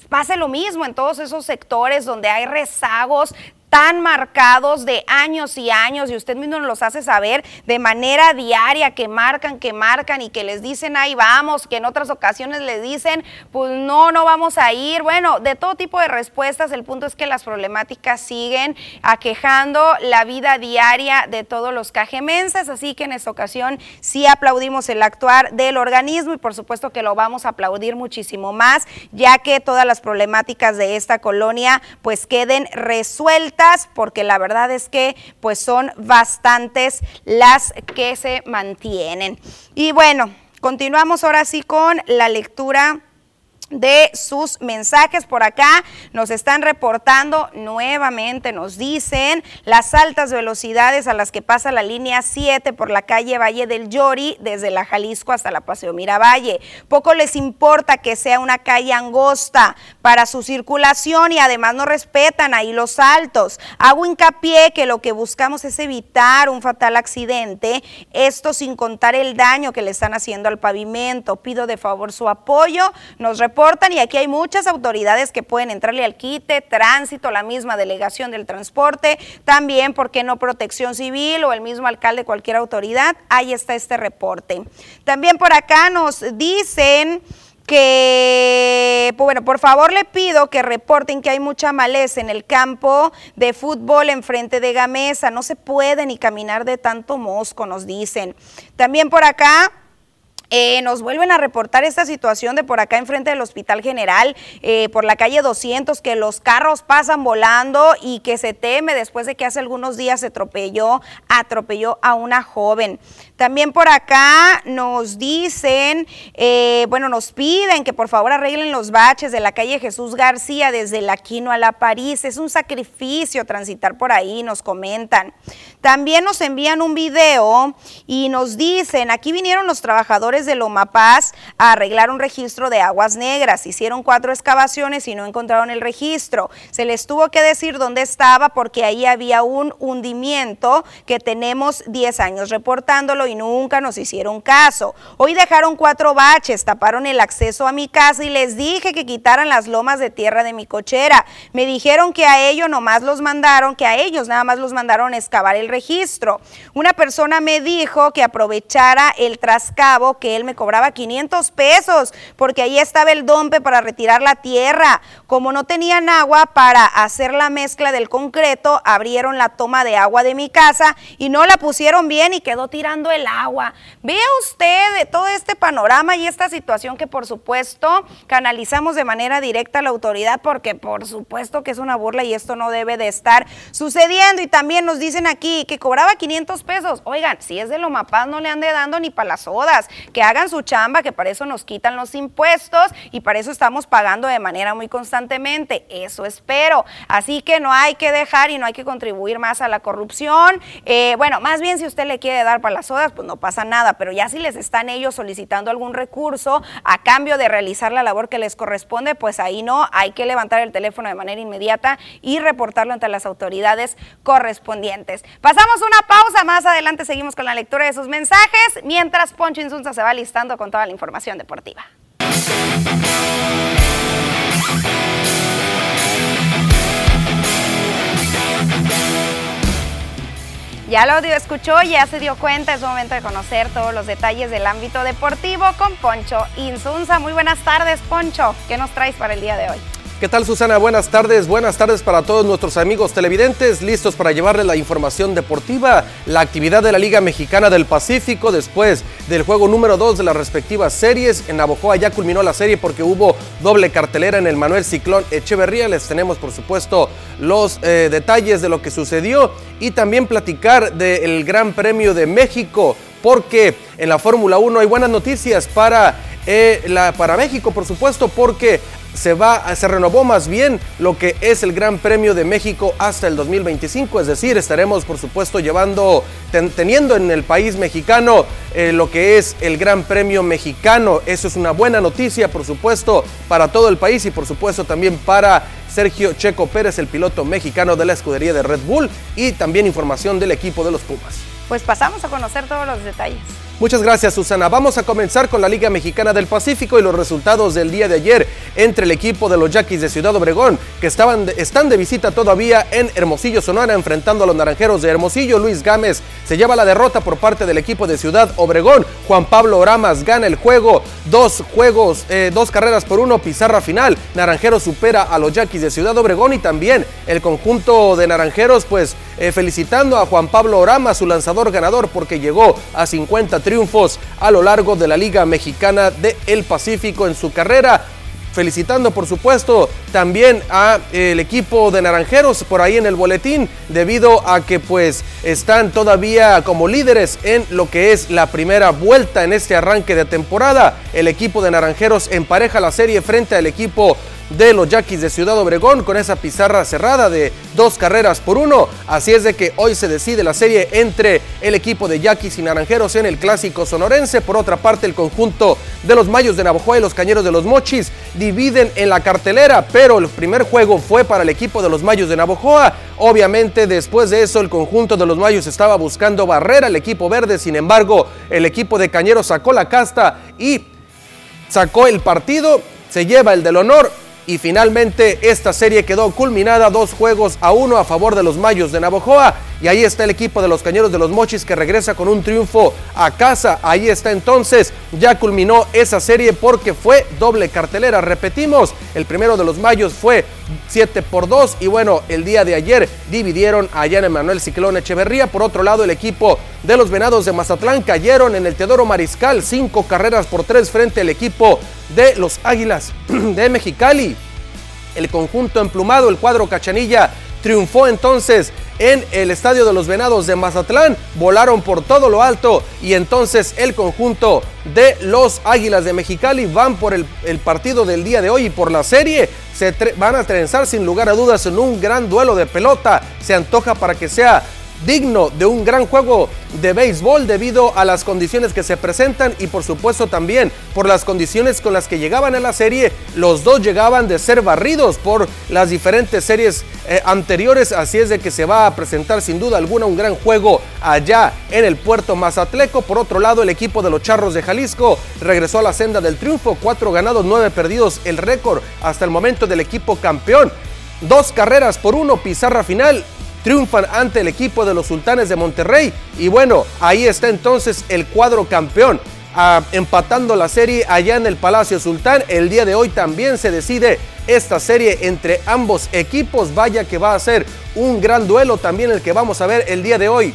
pase lo mismo en todos esos sectores donde hay rezagos tan marcados de años y años y usted mismo nos los hace saber de manera diaria que marcan, que marcan y que les dicen ahí vamos, que en otras ocasiones les dicen pues no, no vamos a ir. Bueno, de todo tipo de respuestas, el punto es que las problemáticas siguen aquejando la vida diaria de todos los cajemenses, así que en esta ocasión sí aplaudimos el actuar del organismo y por supuesto que lo vamos a aplaudir muchísimo más, ya que todas las problemáticas de esta colonia pues queden resueltas porque la verdad es que pues son bastantes las que se mantienen. Y bueno, continuamos ahora sí con la lectura de sus mensajes por acá. Nos están reportando nuevamente, nos dicen las altas velocidades a las que pasa la línea 7 por la calle Valle del Llori, desde la Jalisco hasta la Paseo Miravalle. Poco les importa que sea una calle angosta para su circulación y además no respetan ahí los altos. Hago hincapié que lo que buscamos es evitar un fatal accidente, esto sin contar el daño que le están haciendo al pavimento. Pido de favor su apoyo. Nos y aquí hay muchas autoridades que pueden entrarle al quite, tránsito, la misma delegación del transporte, también, ¿por qué no protección civil o el mismo alcalde, cualquier autoridad? Ahí está este reporte. También por acá nos dicen que, bueno, por favor le pido que reporten que hay mucha maleza en el campo de fútbol enfrente de Gamesa. No se puede ni caminar de tanto mosco, nos dicen. También por acá eh, nos vuelven a reportar esta situación de por acá enfrente del Hospital General, eh, por la calle 200, que los carros pasan volando y que se teme después de que hace algunos días se atropelló, a una joven. También por acá nos dicen, eh, bueno, nos piden que por favor arreglen los baches de la calle Jesús García desde la Quino a la París. Es un sacrificio transitar por ahí, nos comentan. También nos envían un video y nos dicen, aquí vinieron los trabajadores de Loma Paz a arreglar un registro de aguas negras. Hicieron cuatro excavaciones y no encontraron el registro. Se les tuvo que decir dónde estaba porque ahí había un hundimiento que tenemos 10 años reportándolo y nunca nos hicieron caso. Hoy dejaron cuatro baches, taparon el acceso a mi casa y les dije que quitaran las lomas de tierra de mi cochera. Me dijeron que a ellos nomás los mandaron, que a ellos nada más los mandaron excavar el registro. Una persona me dijo que aprovechara el trascabo, que él me cobraba 500 pesos, porque ahí estaba el dompe para retirar la tierra. Como no tenían agua para hacer la mezcla del concreto, abrieron la toma de agua de mi casa y no la pusieron bien y quedó tirando el agua. Vea usted todo este panorama y esta situación que por supuesto canalizamos de manera directa a la autoridad porque por supuesto que es una burla y esto no debe de estar sucediendo. Y también nos dicen aquí que cobraba 500 pesos. Oigan, si es de Lomapaz no le ande dando ni para las sodas. Que hagan su chamba, que para eso nos quitan los impuestos y para eso estamos pagando de manera muy constantemente. Eso espero. Así que no hay que dejar y no hay que contribuir más a la corrupción. Eh, bueno, más bien si usted le quiere dar para las sodas, pues no pasa nada, pero ya si les están ellos solicitando algún recurso a cambio de realizar la labor que les corresponde, pues ahí no, hay que levantar el teléfono de manera inmediata y reportarlo ante las autoridades correspondientes. Pasamos una pausa, más adelante seguimos con la lectura de sus mensajes, mientras Poncho Insunza se va listando con toda la información deportiva. Ya lo escuchó, ya se dio cuenta, es momento de conocer todos los detalles del ámbito deportivo con Poncho Insunza. Muy buenas tardes, Poncho. ¿Qué nos traes para el día de hoy?
¿Qué tal Susana? Buenas tardes, buenas tardes para todos nuestros amigos televidentes, listos para llevarles la información deportiva, la actividad de la Liga Mexicana del Pacífico después del juego número 2 de las respectivas series. En Navojoa ya culminó la serie porque hubo doble cartelera en el Manuel Ciclón Echeverría. Les tenemos por supuesto los eh, detalles de lo que sucedió y también platicar del Gran Premio de México porque en la Fórmula 1 hay buenas noticias para, eh, la, para México, por supuesto, porque se va, se renovó más bien lo que es el Gran Premio de México hasta el 2025, es decir, estaremos por supuesto llevando, teniendo en el país mexicano eh, lo que es el Gran Premio mexicano. Eso es una buena noticia, por supuesto, para todo el país y por supuesto también para Sergio Checo Pérez, el piloto mexicano de la escudería de Red Bull y también información del equipo de los Pumas.
Pues pasamos a conocer todos los detalles.
Muchas gracias Susana. Vamos a comenzar con la Liga Mexicana del Pacífico y los resultados del día de ayer entre el equipo de los Yaquis de Ciudad Obregón, que estaban, están de visita todavía en Hermosillo, Sonora, enfrentando a los Naranjeros de Hermosillo. Luis Gámez se lleva la derrota por parte del equipo de Ciudad Obregón. Juan Pablo Oramas gana el juego, dos juegos, eh, dos carreras por uno, pizarra final. Naranjeros supera a los Yaquis de Ciudad Obregón y también el conjunto de Naranjeros, pues eh, felicitando a Juan Pablo Oramas, su lanzador ganador, porque llegó a 50 triunfos a lo largo de la Liga Mexicana del el Pacífico en su carrera felicitando por supuesto también a el equipo de Naranjeros por ahí en el boletín debido a que pues están todavía como líderes en lo que es la primera vuelta en este arranque de temporada. El equipo de Naranjeros empareja la serie frente al equipo de los Yaquis de Ciudad Obregón con esa pizarra cerrada de dos carreras por uno. Así es de que hoy se decide la serie entre el equipo de Yaquis y Naranjeros en el clásico sonorense. Por otra parte, el conjunto de los Mayos de Navajoa y los Cañeros de los Mochis dividen en la cartelera, pero el primer juego fue para el equipo de los Mayos de Navajoa. Obviamente, después de eso, el conjunto de los Mayos estaba buscando barrera al equipo verde. Sin embargo, el equipo de Cañeros sacó la casta y sacó el partido. Se lleva el del honor y finalmente esta serie quedó culminada dos juegos a uno a favor de los Mayos de Navojoa y ahí está el equipo de los Cañeros de los Mochis que regresa con un triunfo a casa. Ahí está entonces, ya culminó esa serie porque fue doble cartelera. Repetimos, el primero de los Mayos fue 7 por 2 y bueno, el día de ayer dividieron allá en Manuel Ciclón Echeverría. Por otro lado, el equipo de los Venados de Mazatlán cayeron en el Teodoro Mariscal, cinco carreras por tres frente al equipo de los Águilas de Mexicali. El conjunto emplumado, el cuadro Cachanilla, triunfó entonces en el Estadio de los Venados de Mazatlán. Volaron por todo lo alto y entonces el conjunto de los Águilas de Mexicali van por el, partido del día de hoy y por la serie. Se van a trenzar sin lugar a dudas en un gran duelo de pelota. Se antoja para que sea digno de un gran juego de béisbol debido a las condiciones que se presentan y por supuesto también por las condiciones con las que llegaban a la serie. Los dos llegaban de ser barridos por las diferentes series eh, anteriores, así es de que se va a presentar sin duda alguna un gran juego allá en el puerto Mazatleco. Por otro lado, el equipo de los Charros de Jalisco regresó a la senda del triunfo, cuatro ganados, nueve perdidos, el récord hasta el momento del equipo campeón. Dos carreras por uno, pizarra final triunfan ante el equipo de los Sultanes de Monterrey. Y bueno, ahí está entonces el cuadro campeón. Ah, empatando la serie allá en el Palacio Sultán. El día de hoy también se decide esta serie entre ambos equipos. Vaya que va a ser un gran duelo también el que vamos a ver el día de hoy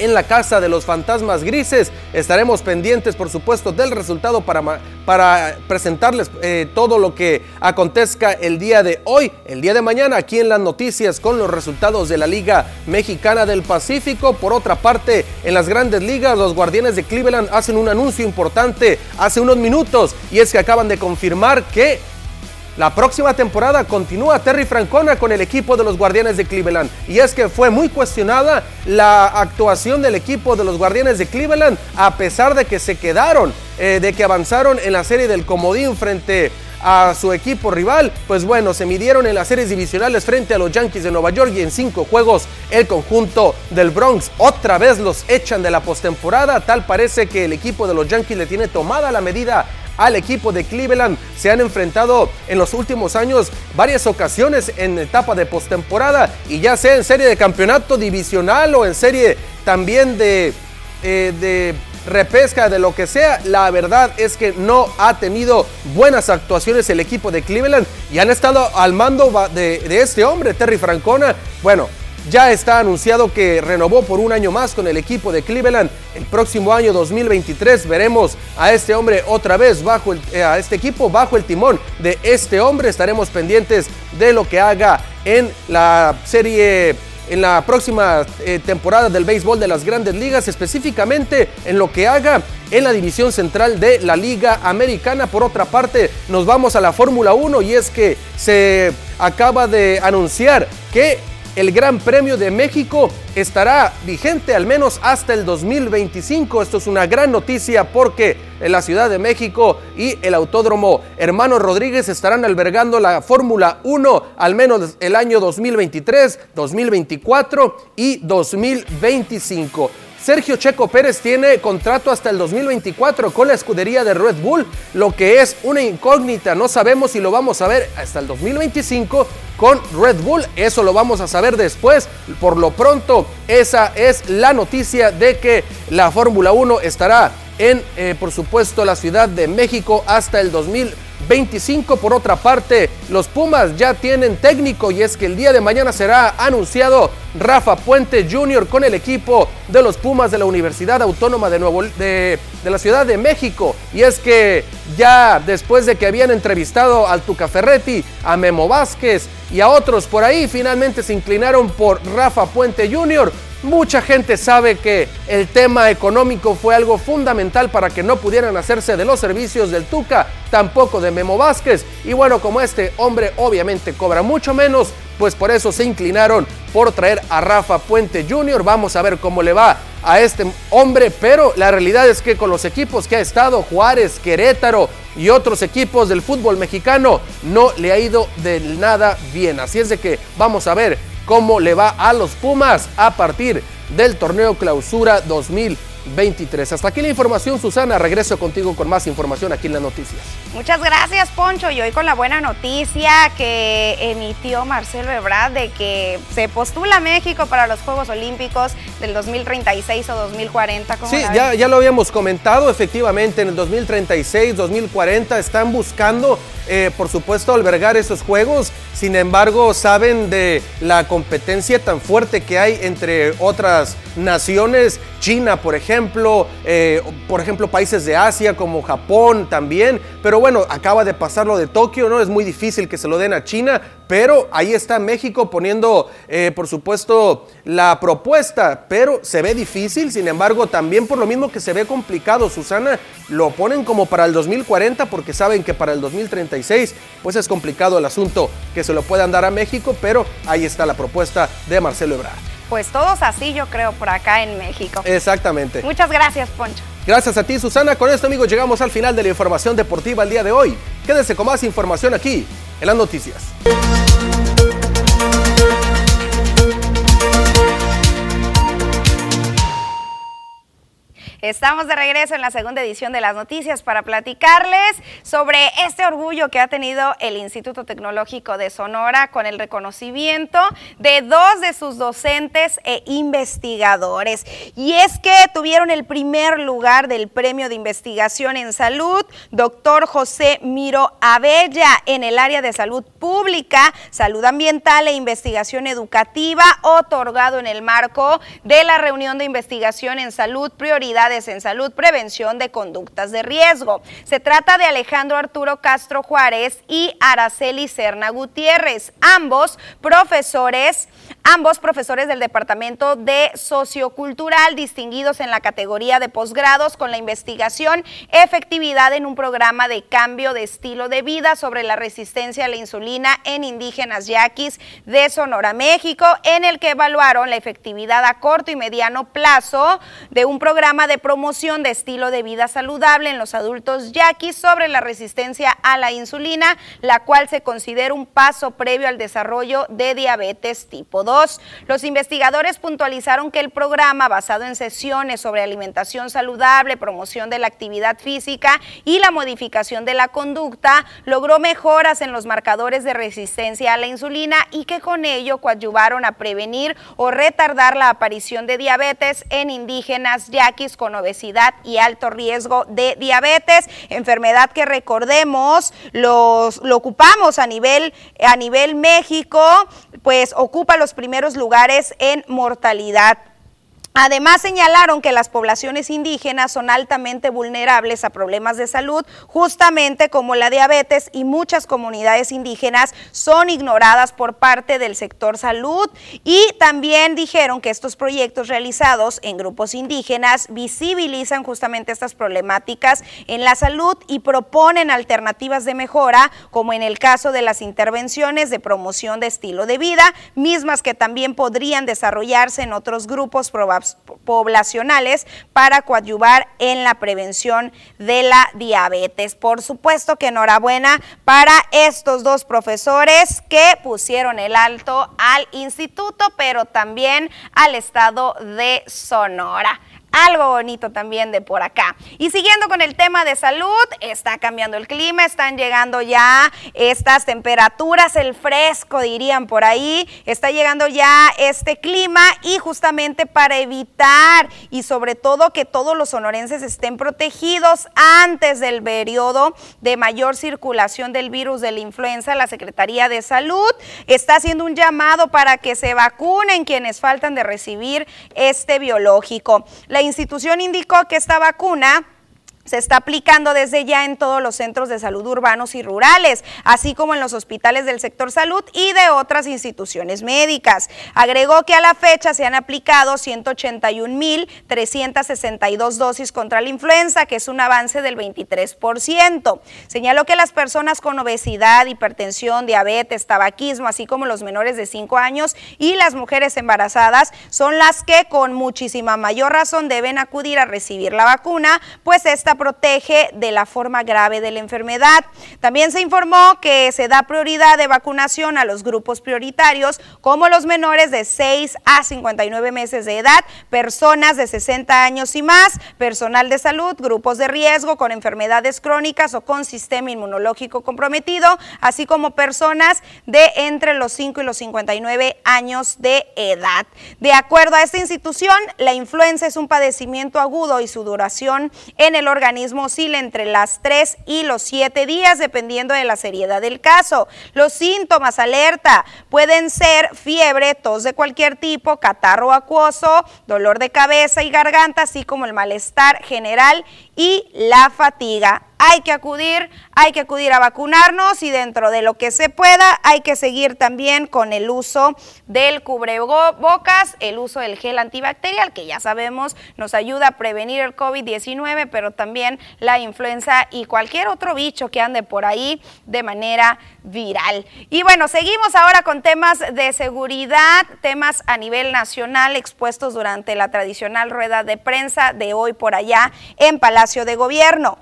en la Casa de los Fantasmas Grises. Estaremos pendientes, por supuesto, del resultado para, para presentarles eh, todo lo que acontezca el día de hoy, el día de mañana, aquí en las noticias con los resultados de la Liga Mexicana del Pacífico. Por otra parte, en las grandes ligas, los Guardianes de Cleveland hacen un anuncio importante hace unos minutos y es que acaban de confirmar que la próxima temporada continúa Terry Francona con el equipo de los Guardianes de Cleveland. Y es que fue muy cuestionada la actuación del equipo de los Guardianes de Cleveland, a pesar de que se quedaron, eh, de que avanzaron en la serie del Comodín frente a su equipo rival, pues bueno, se midieron en las series divisionales frente a los Yankees de Nueva York y en cinco juegos el conjunto del Bronx otra vez los echan de la postemporada. Tal parece que el equipo de los Yankees le tiene tomada la medida al equipo de Cleveland. Se han enfrentado en los últimos años varias ocasiones en etapa de postemporada y ya sea en serie de campeonato divisional o en serie también de, eh, de repesca, de lo que sea, la verdad es que no ha tenido buenas actuaciones el equipo de Cleveland y han estado al mando de, de este hombre, Terry Francona. Bueno, ya está anunciado que renovó por un año más con el equipo de Cleveland. El próximo año 2023 veremos a este hombre otra vez bajo el, eh, a este equipo bajo el timón de este hombre. Estaremos pendientes de lo que haga en la serie en la próxima eh, temporada del béisbol de las grandes ligas, específicamente en lo que haga en la división central de la Liga Americana. Por otra parte, nos vamos a la Fórmula 1 y es que se acaba de anunciar que el Gran Premio de México estará vigente al menos hasta el 2025. Esto es una gran noticia porque la Ciudad de México y el Autódromo Hermano Rodríguez estarán albergando la Fórmula 1 al menos el año 2023, 2024 y 2025. Sergio Checo Pérez tiene contrato hasta el 2024 con la escudería de Red Bull, lo que es una incógnita. No sabemos si lo vamos a ver hasta el 2025 con Red Bull. Eso lo vamos a saber después. Por lo pronto, esa es la noticia de que la Fórmula 1 estará en, eh, por supuesto, la Ciudad de México hasta el 2025. 25. Por otra parte, los Pumas ya tienen técnico y es que el día de mañana será anunciado Rafa Puente Jr. con el equipo de los Pumas de la Universidad Autónoma de, Nuevo, de, de la Ciudad de México. Y es que ya después de que habían entrevistado al Tuca Ferretti, a Memo Vázquez y a otros por ahí, finalmente se inclinaron por Rafa Puente Jr. Mucha gente sabe que el tema económico fue algo fundamental para que no pudieran hacerse de los servicios del Tuca, tampoco de Memo Vázquez. Y bueno, como este hombre obviamente cobra mucho menos, pues por eso se inclinaron por traer a Rafa Puente Jr. Vamos a ver cómo le va a este hombre, pero la realidad es que con los equipos que ha estado, Juárez, Querétaro y otros equipos del fútbol mexicano, no le ha ido de nada bien. Así es de que vamos a ver cómo le va a los Pumas a partir del torneo clausura 2023. Hasta aquí la información, Susana. Regreso contigo con más información aquí en las noticias.
Muchas gracias, Poncho. Y hoy con la buena noticia que emitió Marcelo Ebrard de que se postula México para los Juegos Olímpicos del 2036 o 2040.
Sí, ya, ya lo habíamos comentado. Efectivamente, en el 2036, 2040 están buscando, eh, por supuesto, albergar esos Juegos. Sin embargo, saben de la competencia tan fuerte que hay entre otras naciones. China, por ejemplo, eh, por ejemplo, países de Asia como Japón también. Pero bueno, acaba de pasar lo de Tokio, ¿no? Es muy difícil que se lo den a China, pero ahí está México poniendo, eh, por supuesto, la propuesta, pero se ve difícil, sin embargo, también por lo mismo que se ve complicado, Susana, lo ponen como para el 2040 porque saben que para el 2036, pues es complicado el asunto que se lo puedan dar a México, pero ahí está la propuesta de Marcelo Ebrard.
Pues todos así, yo creo, por acá en México.
Exactamente.
Muchas gracias, Poncho.
Gracias a ti, Susana. Con esto, amigos, llegamos al final de la información deportiva el día de hoy. Quédese con más información aquí en las noticias.
Estamos de regreso en la segunda edición de las noticias para platicarles sobre este orgullo que ha tenido el Instituto Tecnológico de Sonora con el reconocimiento de dos de sus docentes e investigadores. Y es que tuvieron el primer lugar del Premio de Investigación en Salud, doctor José Miro Abella, en el área de salud pública, salud ambiental e investigación educativa, otorgado en el marco de la reunión de investigación en salud, en salud, prevención de conductas de riesgo. Se trata de Alejandro Arturo Castro Juárez y Araceli Serna Gutiérrez, ambos profesores, ambos profesores del Departamento de Sociocultural, distinguidos en la categoría de posgrados con la investigación efectividad en un programa de cambio de estilo de vida sobre la resistencia a la insulina en indígenas yaquis de Sonora, México, en el que evaluaron la efectividad a corto y mediano plazo de un programa de promoción de estilo de vida saludable en los adultos yaquis sobre la resistencia a la insulina, la cual se considera un paso previo al desarrollo de diabetes tipo 2. 2022. Los investigadores puntualizaron que el programa, basado en sesiones sobre alimentación saludable, promoción de la actividad física y la modificación de la conducta, logró mejoras en los marcadores de resistencia a la insulina y que con ello coadyuvaron a prevenir o retardar la aparición de diabetes en indígenas yaquis con obesidad y alto riesgo de diabetes, enfermedad que recordemos lo ocupamos a nivel, a nivel México, pues ocupa los primeros lugares en mortalidad Además señalaron que las poblaciones indígenas son altamente vulnerables a problemas de salud, justamente como la diabetes y muchas comunidades indígenas son ignoradas por parte del sector salud. Y también dijeron que estos proyectos realizados en grupos indígenas visibilizan justamente estas problemáticas en la salud y proponen alternativas de mejora, como en el caso de las intervenciones de promoción de estilo de vida, mismas que también podrían desarrollarse en otros grupos probables poblacionales para coadyuvar en la prevención de la diabetes. Por supuesto que enhorabuena para estos dos profesores que pusieron el alto al instituto, pero también al estado de Sonora algo bonito también de por acá. Y siguiendo con el tema de salud, está cambiando el clima, están llegando ya estas temperaturas, el fresco dirían por ahí, está llegando ya este clima y justamente para evitar y sobre todo que todos los sonorenses estén protegidos antes del periodo de mayor circulación del virus de la influenza, la Secretaría de Salud está haciendo un llamado para que se vacunen quienes faltan de recibir este biológico. La institución indicó que esta vacuna se está aplicando desde ya en todos los centros de salud urbanos y rurales, así como en los hospitales del sector salud y de otras instituciones médicas. Agregó que a la fecha se han aplicado 181.362 dosis contra la influenza, que es un avance del 23%. Señaló que las personas con obesidad, hipertensión, diabetes, tabaquismo, así como los menores de 5 años y las mujeres embarazadas son las que con muchísima mayor razón deben acudir a recibir la vacuna, pues esta protege de la forma grave de la enfermedad. También se informó que se da prioridad de vacunación a los grupos prioritarios como los menores de 6 a 59 meses de edad, personas de 60 años y más, personal de salud, grupos de riesgo con enfermedades crónicas o con sistema inmunológico comprometido, así como personas de entre los 5 y los 59 años de edad. De acuerdo a esta institución, la influenza es un padecimiento agudo y su duración en el organismo organismo oscila entre las 3 y los 7 días, dependiendo de la seriedad del caso. Los síntomas alerta pueden ser fiebre, tos de cualquier tipo, catarro acuoso, dolor de cabeza y garganta, así como el malestar general y la fatiga hay que acudir, hay que acudir a vacunarnos y dentro de lo que se pueda hay que seguir también con el uso del cubrebocas, el uso del gel antibacterial que ya sabemos nos ayuda a prevenir el COVID-19, pero también la influenza y cualquier otro bicho que ande por ahí de manera viral. Y bueno, seguimos ahora con temas de seguridad, temas a nivel nacional expuestos durante la tradicional rueda de prensa de hoy por allá en Palacio de Gobierno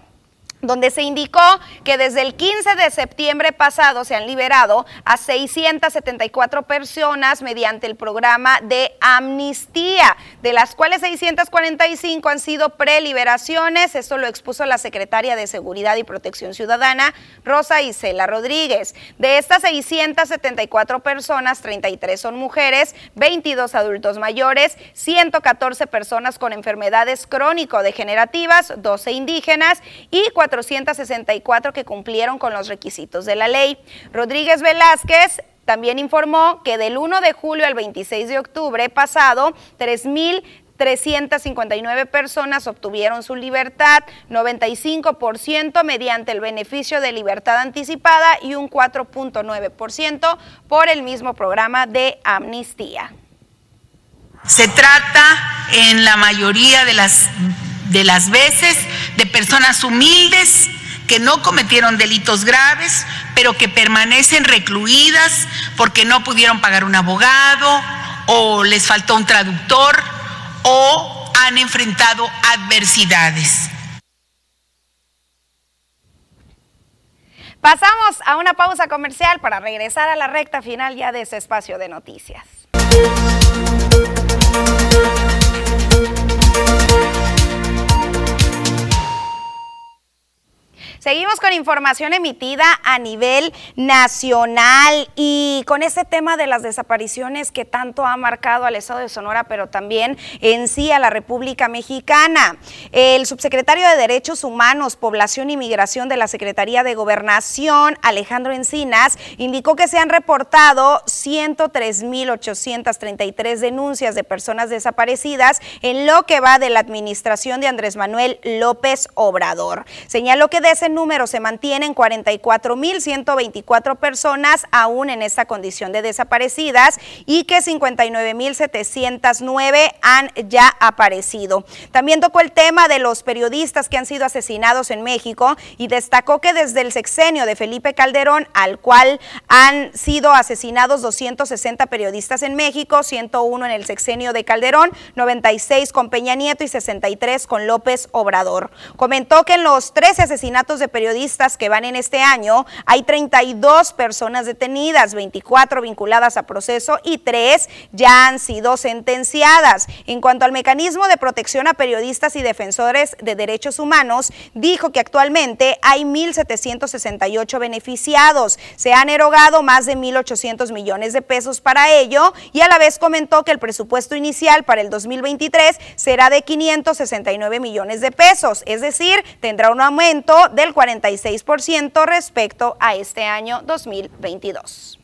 donde se indicó que desde el 15 de septiembre pasado se han liberado a 674 personas mediante el programa de amnistía, de las cuales 645 han sido preliberaciones. Esto lo expuso la secretaria de Seguridad y Protección Ciudadana, Rosa Isela Rodríguez. De estas 674 personas, 33 son mujeres, 22 adultos mayores, 114 personas con enfermedades crónico-degenerativas, 12 indígenas y 464 que cumplieron con los requisitos de la ley. Rodríguez Velázquez también informó que del 1 de julio al 26 de octubre pasado, 3.359 personas obtuvieron su libertad, 95% mediante el beneficio de libertad anticipada y un 4.9% por el mismo programa de amnistía.
Se trata en la mayoría de las de las veces de personas humildes que no cometieron delitos graves, pero que permanecen recluidas porque no pudieron pagar un abogado o les faltó un traductor o han enfrentado adversidades.
Pasamos a una pausa comercial para regresar a la recta final ya de ese espacio de noticias. Seguimos con información emitida a nivel nacional y con este tema de las desapariciones que tanto ha marcado al Estado de Sonora, pero también en sí a la República Mexicana. El subsecretario de Derechos Humanos, Población y Migración de la Secretaría de Gobernación, Alejandro Encinas, indicó que se han reportado 103.833 denuncias de personas desaparecidas en lo que va de la administración de Andrés Manuel López Obrador. Señaló que de ese número se mantienen 44.124 personas aún en esta condición de desaparecidas y que 59.709 han ya aparecido. También tocó el tema de los periodistas que han sido asesinados en México y destacó que desde el sexenio de Felipe Calderón, al cual han sido asesinados 260 periodistas en México, 101 en el sexenio de Calderón, 96 con Peña Nieto y 63 con López Obrador. Comentó que en los 13 asesinatos de periodistas que van en este año, hay 32 personas detenidas, 24 vinculadas a proceso y 3 ya han sido sentenciadas. En cuanto al mecanismo de protección a periodistas y defensores de derechos humanos, dijo que actualmente hay 1.768 beneficiados. Se han erogado más de 1.800 millones de pesos para ello y a la vez comentó que el presupuesto inicial para el 2023 será de 569 millones de pesos, es decir, tendrá un aumento del 46% respecto a este año 2022.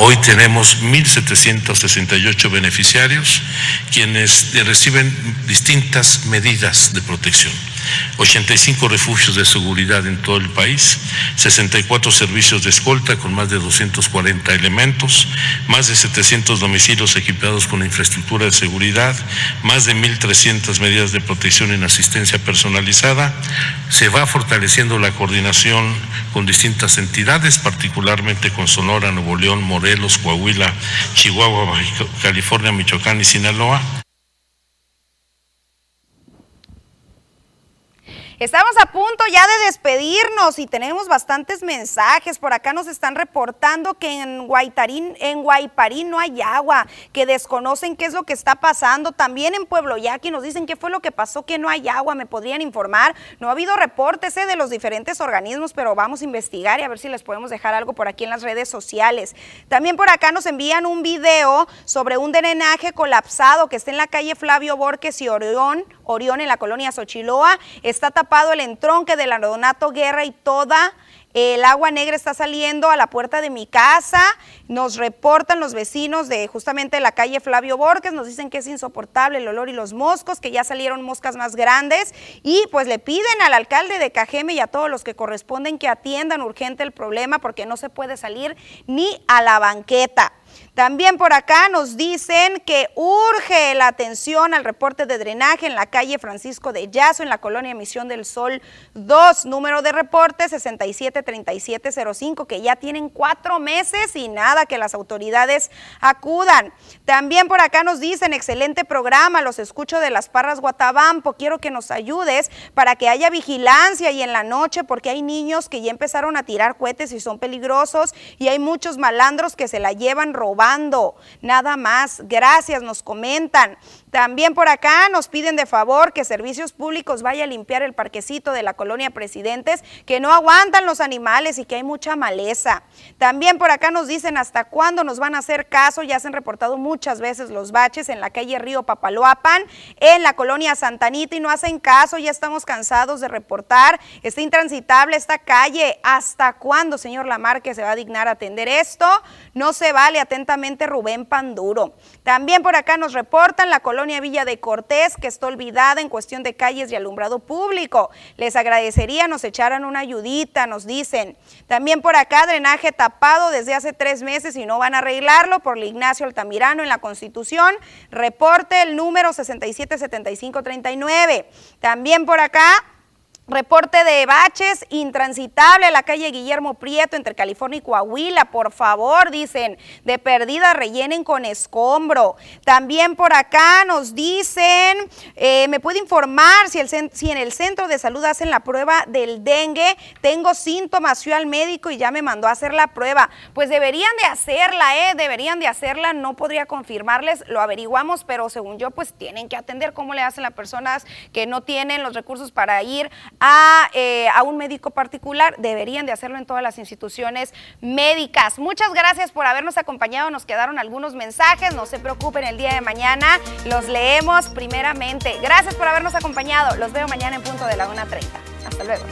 Hoy tenemos 1.768 beneficiarios quienes reciben distintas medidas de protección. 85 refugios de seguridad en todo el país, 64 servicios de escolta con más de 240 elementos, más de 700 domicilios equipados con infraestructura de seguridad, más de 1.300 medidas de protección en asistencia personalizada. Se va fortaleciendo la coordinación con distintas entidades, particularmente con Sonora, Nuevo León, Morelos, Coahuila, Chihuahua, California, Michoacán y Sinaloa.
Estamos a punto ya de despedirnos y tenemos bastantes mensajes. Por acá nos están reportando que en Guaitarín, en Guayparín no hay agua, que desconocen qué es lo que está pasando. También en Pueblo Yaqui nos dicen qué fue lo que pasó, que no hay agua. ¿Me podrían informar? No ha habido reportes eh, de los diferentes organismos, pero vamos a investigar y a ver si les podemos dejar algo por aquí en las redes sociales. También por acá nos envían un video sobre un drenaje colapsado que está en la calle Flavio Borges y Orión, Orión en la colonia Xochiloa. Está tapado el entronque del Donato Guerra y toda el agua negra está saliendo a la puerta de mi casa. Nos reportan los vecinos de justamente la calle Flavio Borges, nos dicen que es insoportable el olor y los moscos, que ya salieron moscas más grandes y pues le piden al alcalde de Cajeme y a todos los que corresponden que atiendan urgente el problema porque no se puede salir ni a la banqueta. También por acá nos dicen que urge la atención al reporte de drenaje en la calle Francisco de Yazo, en la colonia Misión del Sol 2, número de reporte 673705, que ya tienen cuatro meses y nada que las autoridades acudan. También por acá nos dicen, excelente programa, los escucho de las Parras Guatabampo, quiero que nos ayudes para que haya vigilancia y en la noche, porque hay niños que ya empezaron a tirar cohetes y son peligrosos y hay muchos malandros que se la llevan robando Nada más. Gracias, nos comentan. También por acá nos piden de favor que Servicios Públicos vaya a limpiar el parquecito de la colonia Presidentes, que no aguantan los animales y que hay mucha maleza. También por acá nos dicen hasta cuándo nos van a hacer caso, ya se han reportado muchas veces los baches en la calle Río Papaloapan, en la colonia Santanita y no hacen caso, ya estamos cansados de reportar, está intransitable esta calle, ¿hasta cuándo, señor Lamarque, se va a dignar atender esto? No se vale, atentamente Rubén Panduro. También por acá nos reportan la colonia colonia Villa de Cortés, que está olvidada en cuestión de calles y alumbrado público. Les agradecería nos echaran una ayudita, nos dicen. También por acá, drenaje tapado desde hace tres meses y no van a arreglarlo por Ignacio Altamirano en la Constitución. Reporte el número 677539. También por acá Reporte de baches, intransitable la calle Guillermo Prieto entre California y Coahuila. Por favor, dicen, de perdida rellenen con escombro. También por acá nos dicen, eh, ¿me puede informar si en el centro de salud hacen la prueba del dengue? Tengo síntomas, fui al médico y ya me mandó a hacer la prueba. Pues deberían de hacerla, ¿eh? Deberían de hacerla. No podría confirmarles, lo averiguamos, pero según yo, pues tienen que atender cómo le hacen las personas que no tienen los recursos para ir eh, a, un médico particular, deberían de hacerlo en todas las instituciones médicas. Muchas gracias por habernos acompañado, nos quedaron algunos mensajes, no se preocupen, el día de mañana los leemos primeramente. Gracias por habernos acompañado, los veo mañana en punto de la 1.30. Hasta luego.